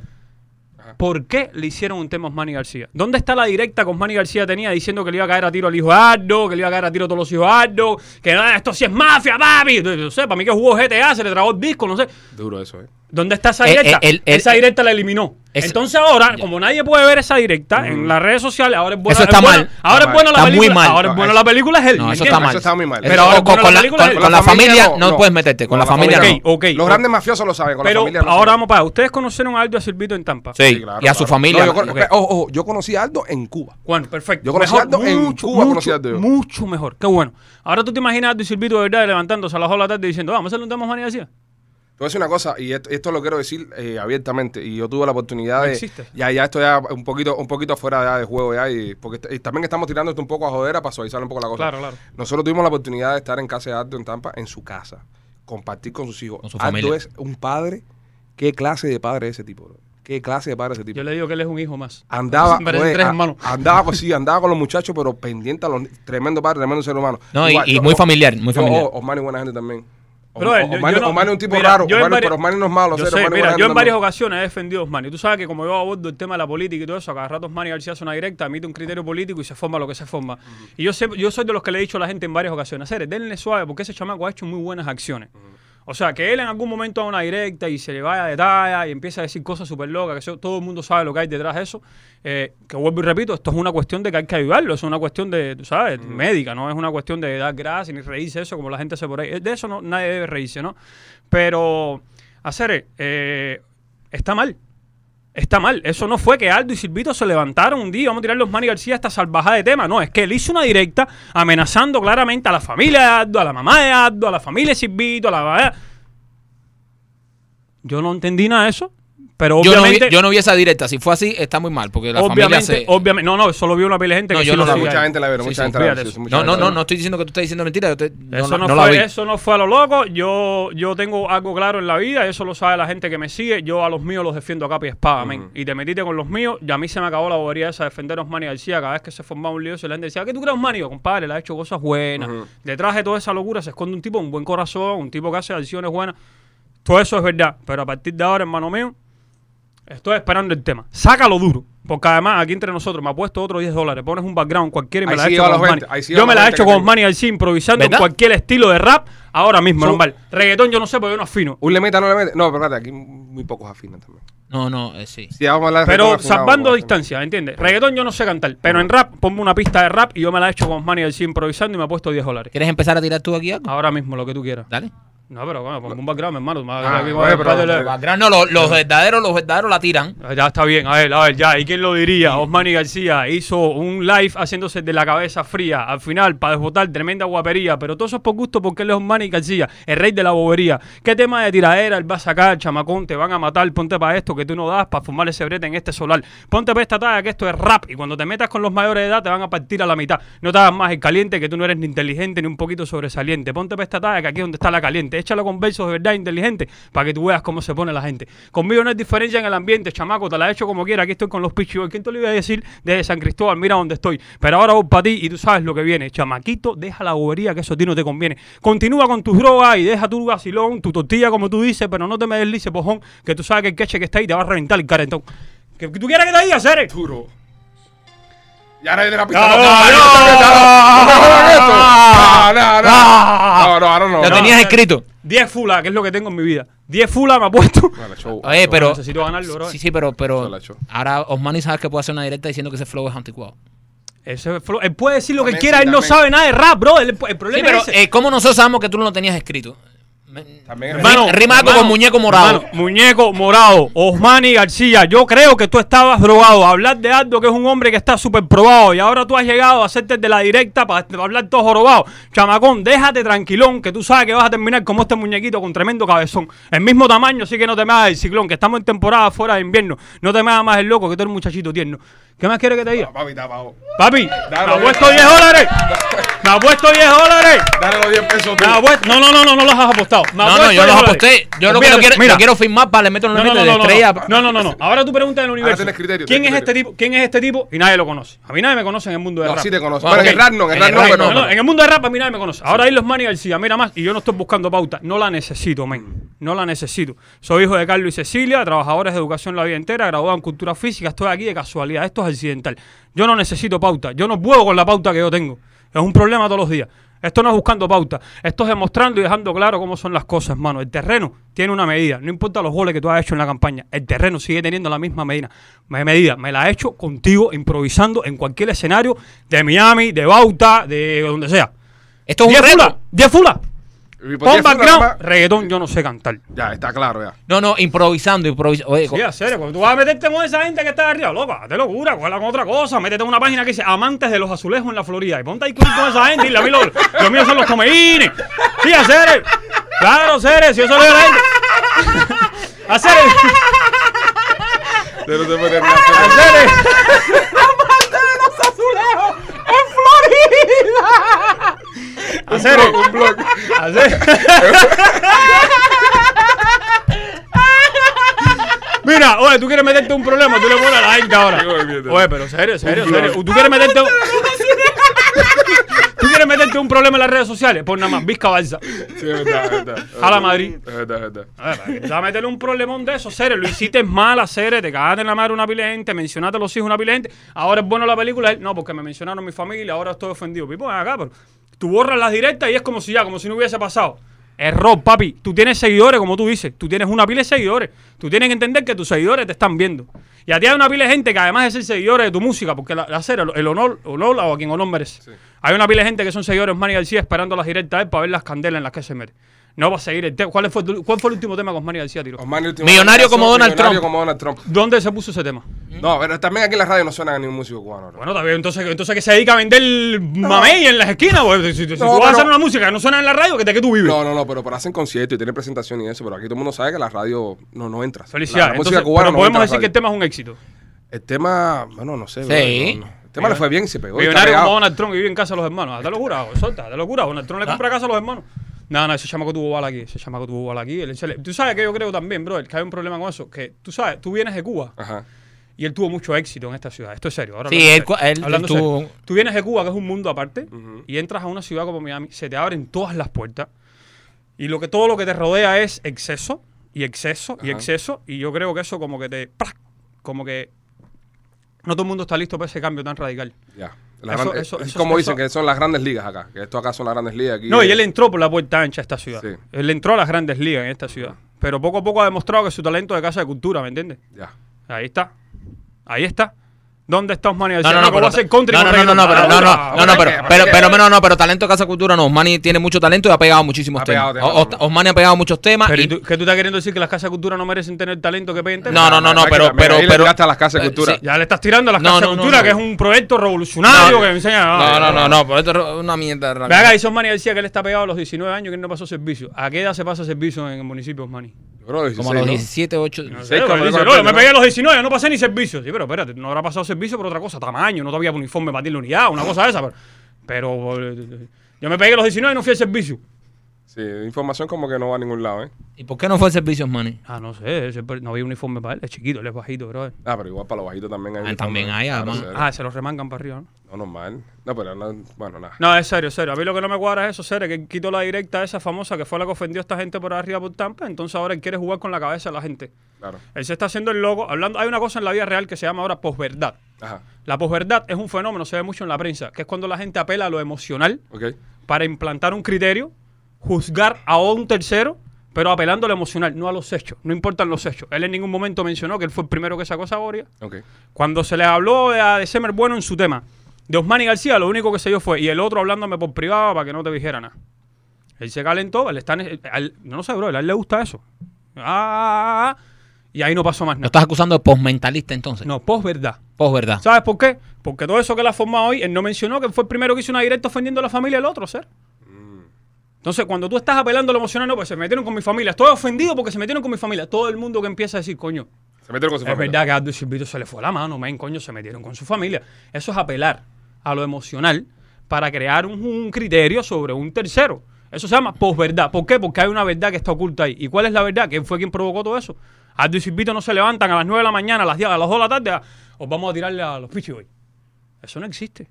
¿Por qué le hicieron un tema a Osmani García? ¿Dónde está la directa que Osmani García tenía diciendo que le iba a caer a tiro al hijo de Aldo, que le iba a caer a tiro a todos los hijos de Aldo, que ah, esto sí es mafia, papi? No sé, para mí que jugó GTA, se le tragó el disco, no sé. Duro eso, ¿eh? ¿Dónde está esa Eh, directa? eh, el- el- esa directa la eliminó. Es- Entonces ahora, Ya. como nadie puede ver esa directa en las redes sociales, ahora es buena. Eso está es buena- mal. Ahora Está es buena la mal. Está muy película. mal. Ahora es No, buena eso- la película es él. No, ¿me eso está mal. Eso está muy mal. Pero ahora con, con la con la, película con- es- con la familia no, no. puedes meterte. Con, Con la la familia familia no. Los grandes mafiosos lo saben, con Pero la familia no ahora saben. vamos para. ¿Ustedes conocieron a Aldo a Silvito en Tampa? Sí, Sí, claro, y a su claro. familia. Yo, ojo, ojo, yo conocí a Aldo en Cuba. Bueno, perfecto. Yo conocí a Aldo en Cuba. Mucho mejor. Qué bueno. Ahora tú te imaginas a Aldo y Silvito de verdad levantándose a las 2 de la tarde diciendo, vamos a hacerle un tema a Osmani García. Te voy a decir una cosa, y esto, esto lo quiero decir eh, abiertamente, y yo tuve la oportunidad No de... existe. Ya, ya esto ya un poquito, un poquito fuera ya de juego ya, y porque y también estamos tirando esto un poco a jodera para suavizar un poco la cosa. Claro, claro. Nosotros tuvimos la oportunidad de estar en casa de Aldo en Tampa, en su casa, compartir con sus hijos. Con su Aldo es un padre, ¿qué clase de padre es ese tipo? bro? ¿Qué clase de padre es ese tipo? Yo le digo que él es un hijo más. Andaba, oye, tres a- hermanos. andaba, pues sí, andaba con los muchachos, pero pendiente a los tremendo padre, tremendo ser humano. No, y- Igual, y yo- muy familiar, muy yo- familiar. o- Osmani buena gente también. Brother, o- yo no- Osmani es un tipo mira, raro, pero Osmani no es malo. Yo sé, mira, yo en varias ocasiones he defendido a Osmani. Tú sabes que como yo abordo el tema de la política y todo eso, a cada rato Osmani García hace una directa, emite un criterio político y se forma lo que se forma. Y yo sé, yo soy de los que le he dicho a la gente en varias ocasiones, hacer, denle suave porque ese chamaco ha hecho muy buenas acciones. O sea, que él en algún momento haga una directa y se le vaya de talla y empieza a decir cosas súper locas, que eso- todo el mundo sabe lo que hay detrás de eso. Eh, que vuelvo y repito, esto es una cuestión de que hay que ayudarlo, es una cuestión de, tú sabes, médica, no es una cuestión de dar gracias ni reírse eso como la gente hace por ahí. De eso no, nadie debe reírse, ¿no? Pero, hacer, eh, está mal. Está mal. Eso no fue que Aldo y Silvito se levantaron un día, vamos a tirar los Manny García esta salvajada de tema. No, es que él hizo una directa amenazando claramente a la familia de Aldo, a la mamá de Aldo, a la familia de Silvito, a la... Yo no entendí nada de eso, pero Yo no, vi, obviamente... yo no vi esa directa. Si fue así, está muy mal. Porque la familia obviamente, se. obviamente, no, no, solo vio una pila de gente No, que yo sí no lo vi. Mucha gente la vieron, Sí, mucha sí, gente la vieron. No, no, la no, no estoy diciendo que tú estás diciendo mentira. yo te- no, Eso no, fue, vi. eso no fue a lo loco. Yo, yo tengo algo claro en la vida, eso lo sabe la gente que me sigue. Yo a los míos los defiendo a capa y espada, men. Y te metiste con los míos, y a mí se me acabó la bobería esa de defender a Osmani García. Cada vez que se formaba un lío, se la gente decía, ¿qué tú crees, Osmani? Yo, compadre, le ha hecho cosas buenas. Detrás de toda esa locura se esconde un tipo, un buen corazón, un tipo que hace acciones buenas. Todo eso es verdad. Pero a partir de ahora, hermano mío, estoy esperando el tema. Sácalo duro. Porque además, aquí entre nosotros, me ha puesto otros 10 dólares. Pones un background cualquiera y me Ahí la sí he hecho con los Osmani. 20, ahí sí Yo me la he 20 hecho con. Osmani García improvisando en cualquier estilo de rap. Ahora mismo, Son- normal. Reggaetón yo no sé porque yo no afino. Un le meta, no le mete. No, pero espérate, aquí muy pocos afinan también. No, no, eh, sí. Vamos a Pero afinado, salvando a- distancia, ¿entiendes? Reggaetón yo no sé cantar, pero en rap, ponme una pista de rap y yo me la he hecho con Manny del improvisando y me ha puesto 10 dólares. ¿Quieres empezar a tirar tú aquí algo? Ahora mismo, lo que tú quieras. Dale. No, pero bueno, ponme un background, hermano. Ah, oye, pero- pero- No, los, los verdaderos, los verdaderos la tiran. Ya está bien, a ver, a ver, ya. ¿Y quién lo diría? Osmani García hizo un live haciéndose de la cabeza fría. Al final, para desbotar, tremenda guapería. Pero todo eso es por gusto porque él es Osmani García, el rey de la bobería. ¿Qué tema de tiradera él va a sacar, chamacón? Te van a matar. Ponte para esto que tú no das para fumar ese brete en este solar. Ponte para esta talla que esto es rap. Y cuando te metas con los mayores de edad, te van a partir a la mitad. No te hagas más el caliente que tú no eres ni inteligente ni un poquito sobresaliente. Ponte para esta talla que aquí es donde está la caliente. Échalo con versos de verdad inteligente para que tú veas cómo se pone la gente. Conmigo no hay diferencia en el ambiente, chamaco, te la he hecho como quiera. Aquí estoy con los pichos. ¿Quién te lo iba a decir desde San Cristóbal? Mira dónde estoy. Pero ahora voy para ti y tú sabes lo que viene. Chamaquito, deja la bobería que eso a ti no te conviene. Continúa con tus drogas y deja tu vacilón, tu tortilla como tú dices, pero no te me deslices, pojón, que tú sabes que el queche que está ahí te va a reventar el carentón. ¿Que tú quieres que te diga, Cere? Duro. Ya nadie de la pista. no, no, no, no, no, no ahora. Lo no. tenías escrito. 10 fula, que es lo que tengo en mi vida. 10 fula me ha puesto. Oye, pero. necesito ganarlo, bro. Sí, sí, pero. Pero ahora Osmani sabes que puede hacer una directa diciendo que ese flow es anticuado. Ese flow- él puede decir lo que quiera, sí, él no sabe nada de rap, bro. El, Sí, problema pero es ese. eh, ¿cómo nosotros sabemos que tú no lo tenías escrito? También Hermano, rima algo con muñeco morado. hermano, muñeco morado. Osmani García, yo creo que tú estabas drogado. Hablar de Aldo, que es un hombre que está súper probado. Y ahora tú has llegado a hacerte de la directa para hablar todo jorobado. Chamacón, déjate tranquilón, que tú sabes que vas a terminar como este muñequito con tremendo cabezón. El mismo tamaño, así que no te me hagas el ciclón, que estamos en temporada fuera de invierno. No te me hagas más el loco, que tú eres un muchachito tierno. ¿Qué más quieres que te diga? Papi, está abajo. Papi, me ha puesto 10 dólares. Me ha puesto 10 dólares. Dale los 10 pesos tú. Me ha puesto- No, no, no, no, no los has apostado. No, no, yo 10 los aposté. Yo lo que quiero, mira. quiero firmar para le meto en No, no, no, de no, no, estrella. no, no, no, no. Ahora tú preguntas en el universo. ¿Quién es este tipo? ¿Quién es este tipo? Y nadie lo conoce. A mí nadie me conoce en el mundo No, rap. sí te conozco. Bueno, en el rap no, en el rap no, en el mundo del rap a mí nadie me conoce. Ahora hay los Manny García. Mira más, y yo no estoy buscando pauta. No la necesito, men. No la necesito. Soy hijo de Carlos y Cecilia, trabajadores de educación la vida entera, graduado en cultura física. Estoy aquí de casualidad. Esto es accidental. Yo no necesito pauta. Yo no puedo con la pauta que yo tengo. Es un problema todos los días. Esto no es buscando pauta. Esto es demostrando y dejando claro cómo son las cosas, hermano. El terreno tiene una medida. No importa los goles que tú has hecho en la campaña. El terreno sigue teniendo la misma medida. Me- medida. Me la he hecho contigo improvisando en cualquier escenario de Miami, de Bauta, de donde sea. Esto es un 10 reto. fula, 10 fula. Pon 10 fulas background, reggaetón, yo no sé cantar. Ya, está claro, ya. No, no, improvisando, improvisando. Oye, Sí, a serio, cuando tú vas a meterte con esa gente que está arriba, loco, de locura, cógela con otra cosa, métete en una página que dice amantes de los azulejos en la Florida y ponte ahí con esa gente y a mí lo, lo mío son los tomeínes. Sí, a serio. Claro, serio, si yo soy de la gente. A serio. Pero te pones A serio. A serio. Un blog. A serio. Mira, oye, tú quieres meterte un problema, tú le pones a la gente ahora. Oye, pero serio, serio, serio. ¿Tú quieres meterte un... ¿Tú quieres meterte un problema en las redes sociales? Pon nada más, Vizca Balsa. Sí, es verdad, es verdad. Jala Madrid. Es verdad, es verdad. A ver, a meterle un problemón de eso, serio. Lo hiciste mal a serio, te cagaste en la madre una pila de gente, mencionaste a los hijos una pila de gente. Ahora es bueno la película. No, porque me mencionaron mi familia, ahora estoy ofendido. Pipo, ven acá, pero tú borras las directas y es como si ya, como si no hubiese pasado. Error, papi. Tú tienes seguidores, como tú dices. Tú tienes una pila de seguidores. Tú tienes que entender que tus seguidores te están viendo. Y a ti hay una pila de gente que además de ser seguidores de tu música, porque la, la serio, el honor, honor a quien honor merece. Hay una pila de gente que son seguidores Manny García esperando las directas para ver las candelas en las que se mete. No va a seguir el tema. ¿Cuál fue, tu- ¿Cuál fue el último tema con Manny García, Tiro? Osmani, último Millonario como Donald millonario Trump. como Donald Trump. ¿Dónde se puso ese tema? No, pero también aquí en la radio no suena a ningún músico cubano. Bueno, está bien, entonces, entonces que se dedica a vender mamey en las esquinas, pues, si, No, tú vas a hacer una música que no suena en la radio, ¿de qué tú vives? No, no, no, pero, pero hacen conciertos y tienen presentación y eso, pero aquí todo el mundo sabe que la radio no, no entra. Felicidades. La, la música Entonces, cubana pero no podemos entra a decir que el tema es un éxito. El tema, bueno, no sé. bro, Sí. no, no. El tema le fue bien y se pegó. está Millonario como Donald Trump y vive en casa de los hermanos. ¿Te locura? Solta, de locura. Donald Trump le compra casa a los hermanos. No, no, ese chamaco tuvo bala aquí. Ese chamaco tuvo bala aquí. Él- le- Tú sabes que yo creo también, bro, que hay un problema con eso. Que tú sabes, tú vienes de Cuba Ajá. y él tuvo mucho éxito en esta ciudad. Esto es serio. Ahora Sí, él serio. él Hablando tuvo- serio. Tú vienes de Cuba, que es un mundo aparte, y entras a una ciudad como Miami, se te abren todas las puertas. Y lo que todo lo que te rodea es exceso, y exceso, y Ajá. exceso. Y yo creo que eso como que te. ¡prac! Como que. No todo el mundo está listo para ese cambio tan radical. Ya. La Eso- como dicen que son las grandes ligas acá. Que esto acá son las grandes ligas. Aquí No, y él entró por la puerta ancha a esta ciudad. Sí. Él entró a las grandes ligas en esta ciudad. Pero poco a poco ha demostrado que su talento de casa de cultura, ¿me entiendes? Ya. Ahí está. Ahí está. ¿Dónde está Osmani? No, no, no, a hacer country no, no, no, no, no, pero, no, no, Ah, no, no, pero, pero, ¿Para pero, no, no, pero talento Casa Cultura no. Osmani tiene mucho talento y ha pegado muchísimos temas. Osmani ha pegado muchos temas. Pero y- ¿y tú- ¿qué tú estás queriendo decir que las casas cultura no merecen tener talento que peguen temas? No, no, no, no, pero, pero, pero. tiraste a las casas Eh, cultura. Ya le estás tirando a las casas cultura, que es un proyecto revolucionario que enseña. No, no, no, no, pero esto es una mierda. Ve acá, dice Osmani decía que él está pegado a los 19 años que él no pasó servicio. ¿A qué edad se pasa servicio en el municipio, Osmani? Yo creo que Como a 16, los ¿no? 17, 8. No sé, como pero dice, "No, me ¿no? pegué a los 19, no pasé ni servicio. Sí, pero espérate, no habrá pasado servicio por otra cosa, tamaño, no te había uniforme para ti la unidad, una cosa de esa. Pero, pero, yo me pegué a los 19 y no fui al servicio. Sí, información como que no va a ningún lado, ¿eh? ¿Y por qué no fue el servicio, Osmani? Ah, no sé, ese per- no había uniforme para él, es chiquito, él es bajito, bro. Ah, pero igual para los bajitos también hay. Ah, también hay, además. Ah, se los remangan para arriba, ¿no? No, normal. No, pero no, bueno, nada. No, es serio, serio. A mí lo que no me cuadra es eso, serio, que él quitó la directa esa famosa que fue la que ofendió a esta gente por arriba por Tampa, entonces ahora él quiere jugar con la cabeza de la gente. Claro. Él se está haciendo el loco, hablando, hay una cosa en la vida real que se llama ahora posverdad. Ajá. La posverdad es un fenómeno, se ve mucho en la prensa, que es cuando la gente apela a lo emocional Ok. para implantar un criterio, juzgar a un tercero, pero apelando a lo emocional, no a los hechos. No importan los hechos. Él en ningún momento mencionó que él fue el primero que sacó esa boria. Ok. Cuando se le habló de, de Semer Bueno en su tema, de Osmani García, lo único que se dio fue, y el otro hablándome por privado para que no te dijera nada. Él se calentó, él está en- él- él- no lo sé, bro, a él le gusta eso. Ah, ah, ah, y ahí no pasó más Lo nada. estás acusando de posmentalista entonces. No, posverdad. Pos, ¿verdad? ¿Sabes por qué? Porque todo eso que él ha formado hoy, él no mencionó que fue el primero que hizo una directa ofendiendo a la familia del otro, ser. Entonces, cuando tú estás apelando a lo emocional, no, pues se metieron con mi familia. Estoy ofendido porque se metieron con mi familia. Todo el mundo que empieza a decir, coño, Se metieron con su es familia. verdad que a Aldo y Silvito se le fue la mano, men, coño, se metieron con su familia. Eso es apelar a lo emocional para crear un, un criterio sobre un tercero. Eso se llama posverdad. ¿Por qué? Porque hay una verdad que está oculta ahí. ¿Y cuál es la verdad? ¿Quién fue quien provocó todo eso? Aldo y Silvito no se levantan a las 9 de la mañana, a las 10, a las 2 de la tarde, a- os vamos a tirarle a los pichis hoy. Eso no existe.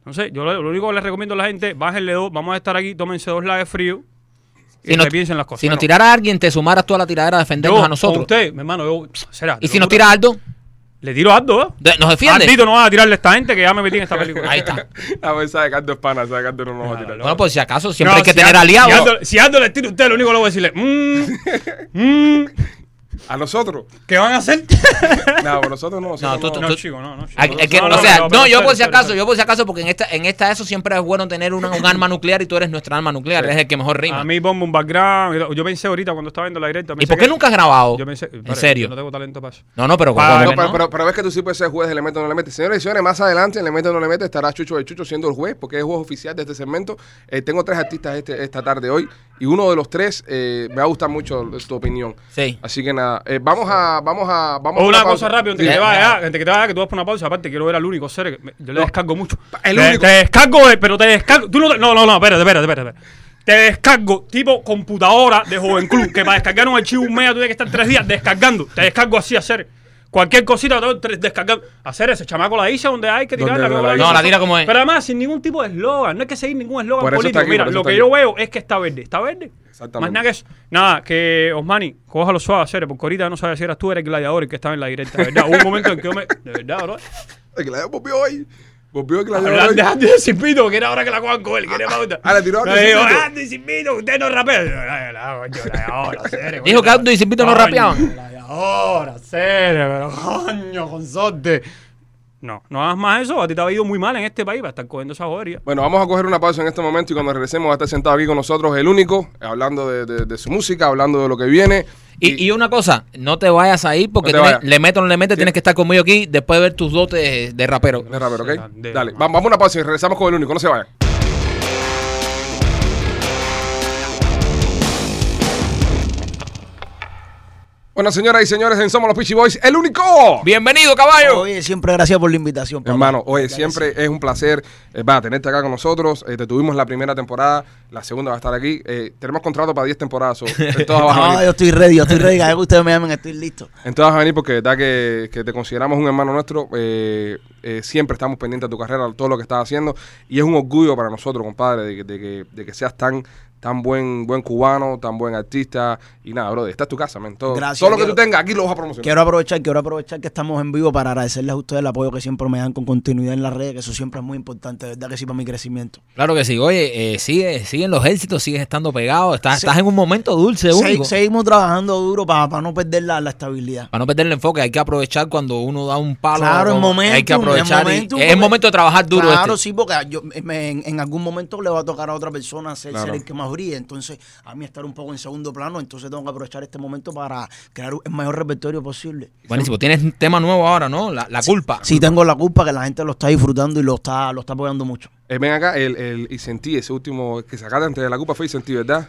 Entonces, yo lo, lo único que les recomiendo a la gente, bájenle dos, vamos a estar aquí, tómense dos laves frío y Si nos, piensen las cosas. si nos Bueno, tirara a alguien, te sumaras tú a la tiradera a defendernos yo, a nosotros. con usted, mi hermano, yo, será. Y si nos tira Aldo, Le tiro a Aldo, ¿eh? de- nos defiende. Aldito no va a tirarle a esta gente que ya me metí en esta película. Ahí está. A ver, sabe que Aldo es pana, sabe que Aldo no nos va a tirar. Bueno, pues si acaso, siempre No, hay que si tener aliados. Si Aldo, si Aldo le tira a usted, lo único que le voy a decirle, mmm, mmm, A nosotros. ¿qué van a hacer? No, pero nosotros no. No, tú- no. no, chico, no, no. chico. Que- No, o sea, no, no, pero yo por si acaso, yo por si acaso, porque en esta, en esta eso siempre es bueno tener una- un arma nuclear y tú eres nuestra arma nuclear, eres el que mejor rima. A mí ponme un background. Yo pensé ahorita cuando estaba viendo la directa. ¿Y por qué que- nunca has grabado? Yo pensé, en pare, serio. Yo no tengo talento para eso. No, no, pero Pa- ¿cómo No, que pero, no? pero, pero ves que tú sí puedes ser juez, le mete o no le mete. Señores y señores, más adelante, le mete o no le mete, estará Chucho de Chucho siendo el juez, porque es juez oficial de este segmento. Eh, tengo tres artistas este, esta tarde hoy, y uno de los tres eh, me va a gustar mucho tu opinión. Sí. Así que nada, eh, vamos a, vamos a, vamos O a una cosa rápida, antes que te vayas, antes que te vayas, que tú vas por una pausa. Aparte, quiero ver al único ser. que me- Yo le No. descargo mucho. El Te- único. Te descargo, de- pero te descargo. Tú no, no, no, no, espérate, espérate, espérate. espérate. Te descargo tipo computadora de Joven Club, que para descargar un archivo un mega tú tienes que estar tres días descargando. Te descargo así, hacer. Cualquier cosita, descargando. Hacer ese chamaco la dice donde hay que tirarla. no la. No, la tira como es. Pero además, sin ningún tipo de eslogan. No hay que seguir ningún eslogan político. aquí, Mira, lo que yo veo es que está verde. ¿Está verde? Exactamente. Más nada que eso. Nada, que Osmani, cójalo suave, hacer, porque ahorita no sabes si eras tú, eres el gladiador el que estaba en la directa. Verdad, hubo un momento en que yo me. De verdad, bro. El la volvió hoy. Volvió que la Hablar hoy. de Andy de Silvito, que era ahora que la cojan con él, que era pauta. Ah, le tiró a Andy Silvito. Andy Silvito, usted no rapea. Dijo coño, que Aldo y Silvito no rapeaban. Gladiador, serio, pero coño, consorte. No, no hagas más eso, a ti te ha ido muy mal en este país para estar cogiendo esa jodería. Bueno, vamos a coger una pausa en este momento y cuando regresemos va a estar sentado aquí con nosotros el único, hablando de, de- de su música, hablando de lo que viene. Y, y una cosa, no te vayas a ir porque No tienes- le meto o no le metes, Sí. tienes que estar conmigo aquí después de ver tus dotes de rapero. de rapero, ¿ok? De- Dale, vamos a una pausa y regresamos con el único, no se vayan. Bueno, señoras y señores, en Somos los Peachy Boys, el único. Bienvenido, caballo. Oye, siempre gracias por la invitación. papá. Hermano, oye, siempre es un placer eh, va, tenerte acá con nosotros. Eh, te tuvimos la primera temporada, la segunda va a estar aquí. Eh, tenemos contrato para 10 temporadas. so, No, yo estoy ready, yo estoy ready. Que ustedes me llamen, estoy listo. En todas vas a venir porque de verdad que, que te consideramos un hermano nuestro. eh, eh, siempre estamos pendientes de tu carrera, todo lo que estás haciendo. Y es un orgullo para nosotros, compadre, de que, de que, de que seas tan tan buen buen cubano, tan buen artista. Y nada, bro, esta es tu casa, men. Todo, Gracias, todo lo que quiero- tú tengas aquí lo vas a promocionar. Quiero aprovechar, quiero aprovechar que estamos en vivo para agradecerles a ustedes el apoyo que siempre me dan con continuidad en las redes, que eso siempre es muy importante, de verdad que sí para mi crecimiento. Claro que sí. Oye, eh, sigue, siguen los éxitos, sigues estando pegado. Estás, Sí. estás en un momento dulce, Se- único. seguimos trabajando duro para, no perder la, la estabilidad. Para no perder el enfoque, hay que aprovechar cuando uno da un palo. Claro, en como- momentum, Hay que aprovechar. y- es el momento de trabajar duro. Claro, este. sí, porque yo, me- en, en algún momento le va a tocar a otra persona ser, Claro. ser el que más brille. Entonces, a mí estar un poco en segundo plano, entonces tengo que aprovechar este momento para crear el mayor repertorio posible. Buenísimo. Tienes un tema nuevo ahora, ¿no? La, la culpa. Sí, tengo la culpa que la gente lo está disfrutando y lo está, lo está apoyando mucho. Eh, ven acá, el, el, y sentí ese último que sacaste antes de la Copa fue y sentí, ¿verdad?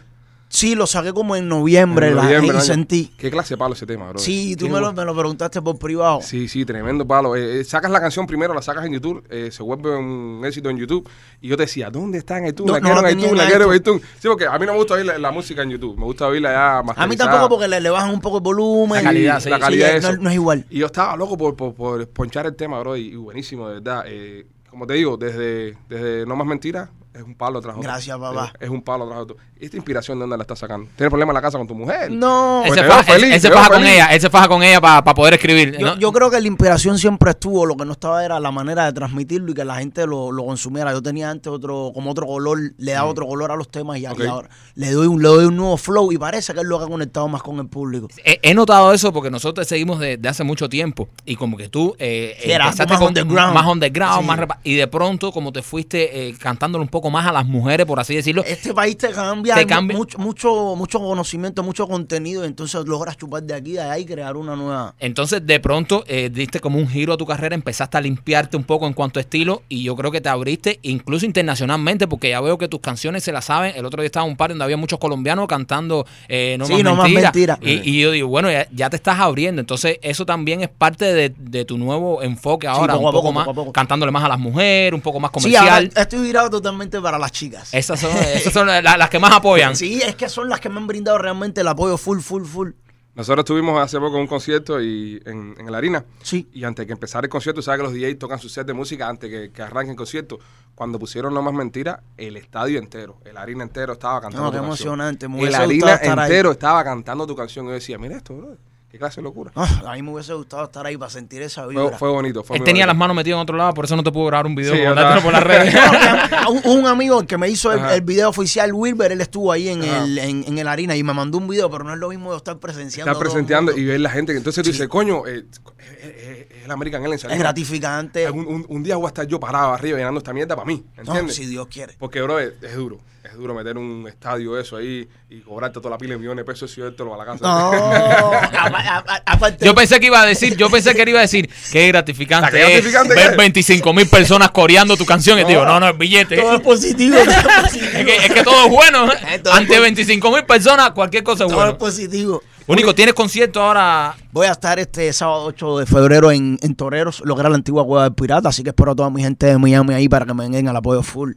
Sí, lo saqué como en noviembre, En la- y sentí. Qué clase de palo ese tema, bro. Sí, tú me lo, me lo preguntaste por privado. Sí, sí, tremendo palo. Eh, eh, sacas la canción primero, la sacas en YouTube, eh, se vuelve un éxito en YouTube. Y yo te decía, ¿dónde está en iTunes? No, la no quiero en iTunes, la quiero en iTunes. Sí, porque a mí no me gusta oír la, la música en YouTube, me gusta oírla ya A mí tampoco porque le, le bajan un poco el volumen. La calidad, y- sí. la calidad no, eso. no es igual. Y yo estaba loco por, por, por ponchar el tema, bro, y, y buenísimo, de verdad. Eh, como te digo, desde, desde No Más Mentiras, es un palo otro. Gracias, papá. Es, es un palo otro. ¿Esta inspiración de dónde la estás sacando? ¿Tienes problemas en la casa con tu mujer? No, Él Pues se te faja, veo feliz, él- él se faja con ella, él se faja con ella para poder escribir. Yo, ¿no? yo creo que la inspiración siempre estuvo, lo que no estaba era la manera de transmitirlo y que la gente lo, lo consumiera. Yo tenía antes otro, como otro color, le daba otro color a los temas y, Ok. y ahora le doy, un, le doy un nuevo flow y parece que es lo que ha conectado más con el público. He, he notado eso porque nosotros te seguimos de, de hace mucho tiempo y como que tú eh, Sí, empezaste más con- underground. más underground, Sí. más y de pronto como te fuiste eh, cantándole un poco más a las mujeres, por así decirlo, Este país te cambia, Te cambia. Mucho, mucho, mucho conocimiento, mucho contenido, entonces logras chupar de aquí, de allá y crear una nueva. Entonces, de pronto, eh, diste como un giro a tu carrera, empezaste a limpiarte un poco en cuanto a estilo y yo creo que te abriste incluso internacionalmente porque ya veo que tus canciones se las saben. El otro día estaba en un par donde había muchos colombianos cantando eh, No Sí, Más No Más Mentira. Y, y yo digo, bueno, ya, ya te estás abriendo. Entonces, eso también es parte de, de tu nuevo enfoque ahora, poco un poco poco, más, poco poco. cantándole más a las mujeres, un poco más Sí, ahora comercial. estoy virado totalmente para las chicas. Esas son, esas son la- las que más apoyan. Sí, es que son las que me han brindado realmente el apoyo full, full, full. Nosotros estuvimos hace poco en un concierto y en, en la harina. Sí. Y antes que empezara el concierto, sabes que los DJs tocan su set de música antes que, que arranque el concierto. Cuando pusieron No Más Mentira, el estadio entero, el harina entero estaba cantando No, tu qué canción. emocionante, me El hubiese harina gustado estar ahí. entero estaba cantando tu canción. Y yo decía, mira esto, bro. Qué clase de locura. Ah, a mí me hubiese gustado estar ahí para sentir esa vibra. Fue, fue bonito. Fue Él tenía las manos metidas en otro lado, por eso no te pudo grabar un video Sí, por las redes. No, un, un amigo que me hizo el, video oficial, Wilber, él estuvo ahí en Ajá. el, en, en el harina y me mandó un video, pero no es lo mismo de estar presenciando. Estar mundo. y ver la gente. Entonces tú Sí. dices, coño, eh, es, es- es el American Airlines. Es gratificante. Un, un- un día voy a estar yo parado arriba llenando esta mierda para mí. No, ¿Entiendes? si Dios quiere. Porque, bro, es, es duro. Es duro meter un estadio eso ahí y cobrarte toda la pila de millones de pesos y llevártelo a la casa. No, a- a- a- aparte. Yo pensé que iba a decir, yo pensé que él iba a decir, qué gratificante, ¿Qué es ver qué? 25 mil personas coreando tu canción. Y No. digo, no, no, es billete. todo es positivo. todo es positivo. Es que, es que todo es bueno. ¿eh? Todo es Ante po- 25 mil personas, cualquier cosa es Todo es bueno. positivo. Único, ¿tienes concierto ahora? Voy a estar este sábado 8 de febrero en, en Toreros, lo que era la antigua Cueva del Pirata, así que espero a toda mi gente de Miami ahí para que me den al apoyo full.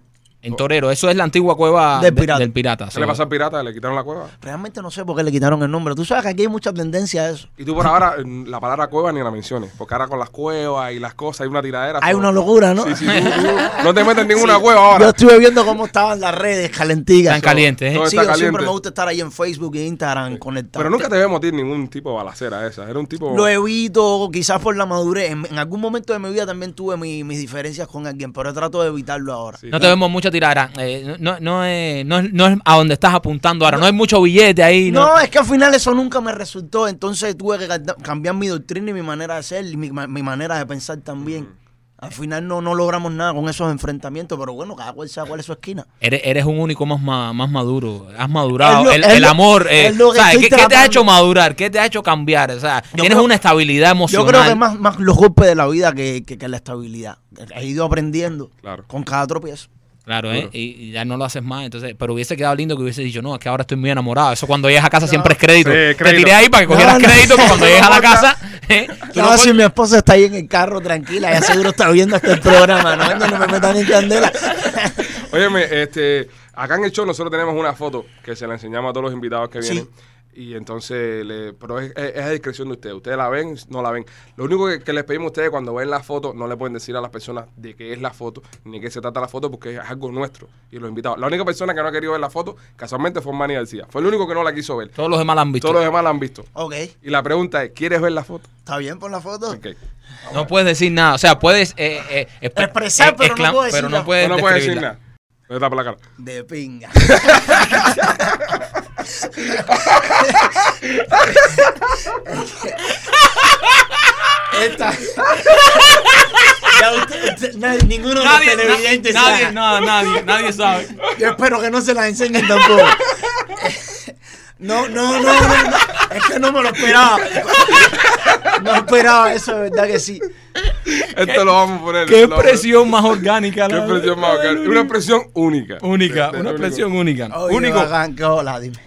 En Torero. Eso es la antigua cueva Del de- pirata. del pirata. ¿Qué le pasó al pirata? ¿Le quitaron la cueva? Realmente no sé por qué le quitaron el nombre. Tú sabes que aquí hay mucha tendencia a eso. Y tú por ahora la palabra cueva ni la menciones. Porque ahora con las cuevas y las cosas hay una tiradera. Hay una locura, ¿no? Sí, sí, tú- tú no te metes en ninguna Sí. cueva ahora. Yo estuve viendo cómo estaban las redes calentigas. Tan caliente, ¿eh? Sí, siempre me gusta estar ahí en Facebook e Instagram conectado. Pero nunca te vemos ir ningún tipo de balacera esa. Era un tipo... Lo evito, quizás por la madurez. En, en algún momento de mi vida también tuve mi- mis diferencias con alguien, pero trato de evitarlo ahora. Sí. No te vemos tiradera. Eh, no, no, es, no, es, no es a donde estás apuntando ahora. No hay mucho billete ahí. No, No, es que al final eso nunca me resultó. Entonces tuve que ca- cambiar mi doctrina y mi manera de ser y mi, ma- mi manera de pensar también. Al final no, no logramos nada con esos enfrentamientos, pero bueno, cada cual sabe cuál es su esquina. Eres, eres un único más, más maduro. Has madurado. Lo- el, es el lo- amor. eh, es lo que ¿sabes? estoy ¿Qué, qué te ha hecho madurar? ¿Qué te ha hecho cambiar? O sea, Yo tienes creo- una estabilidad Yo emocional. creo que más, más los golpes de la vida que, que, que la estabilidad. He ido aprendiendo Claro. con cada tropiezo. Claro, ¿eh? Y, y ya no lo haces más. Entonces, pero hubiese quedado lindo que hubiese dicho, no, es que ahora estoy muy enamorado. Eso cuando llegas a casa siempre es crédito. Sí, Te crédito. tiré ahí para que cogieras No, no. crédito cuando llegues a la casa. ¿eh? No, no si mi esposa está ahí en el carro tranquila, ya seguro está viendo este programa, ¿no? No me metan en candela. Óyeme, este, acá en el show nosotros tenemos una foto que se la enseñamos a todos los invitados que Sí. Y entonces, le, pero es, es- es a discreción de ustedes. Ustedes la ven, no la ven. Lo único que, que les pedimos a ustedes cuando ven la foto, no le pueden decir a las personas de qué es la foto, ni qué se trata la foto, porque es algo nuestro. Y los invitados. La única persona que no ha querido ver la foto, casualmente, fue Manny García. Fue el único que no la quiso ver. Todos los demás la han visto. Todos los demás la han visto. Ok, Y la pregunta es, ¿quieres ver la foto? ¿está bien por la foto? Ok. No puedes decir nada. O sea, puedes eh, eh, expre- Expresar, pero no decir pero no nada. puedes no puedes decir nada. Me tapa la cara. De pinga. Esta. Ya usted- usted- nadie- ninguno de los Nadie, televidentes na- nadie, sabe. no, nadie, nadie sabe. Yo espero que no se las enseñen tampoco. No, no, no, no, no. Es que no me lo esperaba. No esperaba eso, de verdad que sí. Esto lo vamos a poner. Qué expresión más orgánica. Qué la expresión más. Una expresión única. Única, De- de- una expresión única. Oye, Único.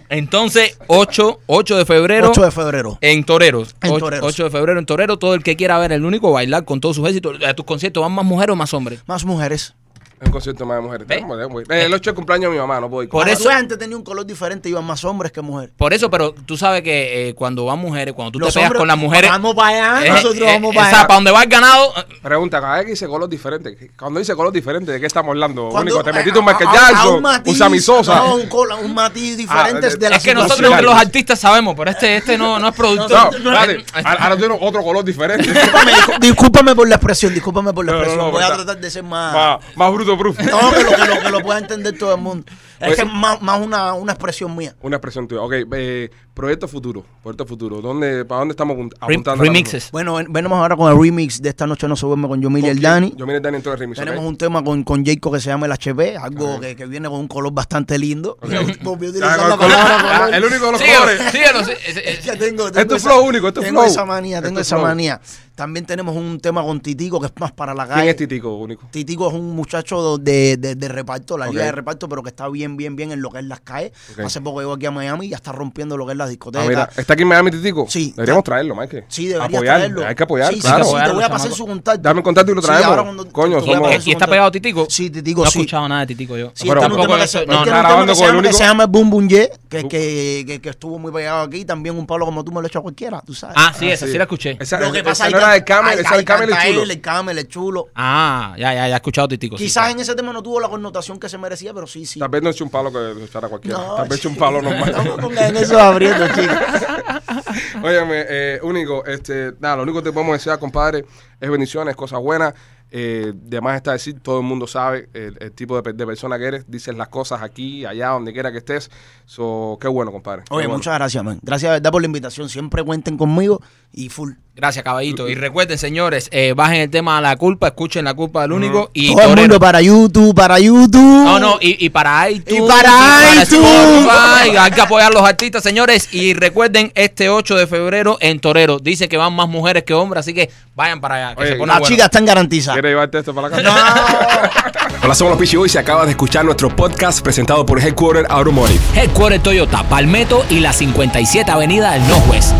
Entonces, 8, 8 de febrero. 8 de febrero. En Toreros. En 8, Toreros. de febrero en Torero. Todo el que quiera ver el único bailar con todos sus éxitos. ¿A tus conciertos van más mujeres o más hombres? Más mujeres. Es un concierto más de mujeres. Tenemos- Eh, El 8 de cumpleaños de mi mamá, no puedo ir. Por eso- tú antes tenía un color diferente, iban más hombres que mujeres. Por eso, pero tú sabes que eh, cuando van mujeres, cuando tú Los te pegas hombres- con las mujeres. Vamos para allá, eh, nosotros eh, vamos para o sea, allá. para donde va el ganado. Pregunta, cada vez que dice color diferente. Cuando dice color diferente, ¿de qué estamos hablando? Cuando- Único, te metiste un Michael Jackson, un, matiz, Sammy Sosa. No, un, cola- un matiz diferente Ah, de la Es que nosotros los artistas sabemos, pero este, este no, no es productor. No. Ahora ahora tiene otro color diferente. Discúlpame, discú- discúlpame por la expresión, discúlpame por la No, no, expresión. no, Voy a tratar de ser más. más, más bruto No, que que, lo, que lo pueda entender todo el mundo. Es Pues- que es más, más una, una expresión mía. Una expresión tuya. Ok, eh, proyecto futuro. Proyecto futuro. ¿Dónde, ¿Para dónde estamos apuntando? remixes. Bueno, ven- venimos ahora con el remix de Esta Noche No Se Duerme con Yomil y ¿Con el quién? Dani. Yo mire el Dani en todo el remix. Tenemos un tema con, con Jacob que se llama el HP, algo que, que viene con un color bastante lindo. La palabra ah, color. el único de los colores. síguelo, sí, es- es- Ya tengo, Es tengo tu esa- flow único, es tu tengo flow. esa manía, tengo esa flow. manía. También tenemos un tema con Titico que es más para la ¿Quién calle. es Titico, único? Titico es un muchacho de, de- de reparto, la liga de reparto, pero que está bien, bien, bien en lo que es las calles. Ok. Hace poco llegó aquí a Miami y ya está rompiendo lo que es las Ah, discotecas. mira, ¿está aquí en Miami Titico? Sí. Deberíamos traerlo, Mike. Sí, deberías Apoyar, traerlo. Hay que apoyar, sí, claro. Sí, sí, te voy a pasar su contacto. Dame el contacto y lo Sí, traemos. ahora cuando- Coño, somos- ¿Y está pegado Titico? Sí, Titico, No he sí. escuchado nada de Titico yo. Sí, Pero está en un tema que se- llama- Boom Boom Ye, que, estuvo muy pegado aquí. También un palo como tú me lo he hecho a cualquiera, tú sabes. Ah, sí, esa sí la escuché. Lo que pasa es no que El Camel es chulo. Ah, ya, ya, ya he escuchado Titico. sí, Quizás sí. en ese tema no tuvo la connotación que se merecía, pero sí, sí. Tal vez no es un palo que lo echara cualquiera. No, Tal vez un palo No me normal. pongan en eso abriendo, chicos. Óyeme, eh, único, este, nada, lo único que te podemos desear, compadre, es bendiciones, cosas buenas. Eh, de más está decir, todo el mundo sabe el, el tipo de, de persona que eres. Dices las cosas aquí, allá, donde quiera que estés. So, qué bueno, compadre. Oye, bueno. muchas gracias, man. Gracias de verdad por la invitación. Siempre cuenten conmigo y full. Gracias, caballito. Y recuerden, señores, eh, bajen el tema a la culpa, escuchen la culpa del único y Todo el mundo para YouTube, para YouTube. No, no, y, y para iTunes. Y para iTunes. Spotify. Hay que apoyar a los artistas, señores. Y recuerden, este 8 de febrero en Torero. Dice que van más mujeres que hombres, así que vayan para allá. Que Oye, se pone Las bueno. chicas están garantizadas. ¿Quieres llevarte esto para la casa? Hola, somos los Pichi y acabas de escuchar nuestro podcast presentado por Headquarter Automotive. Headquarter Toyota, Palmetto y la 57 Avenida del Northwest.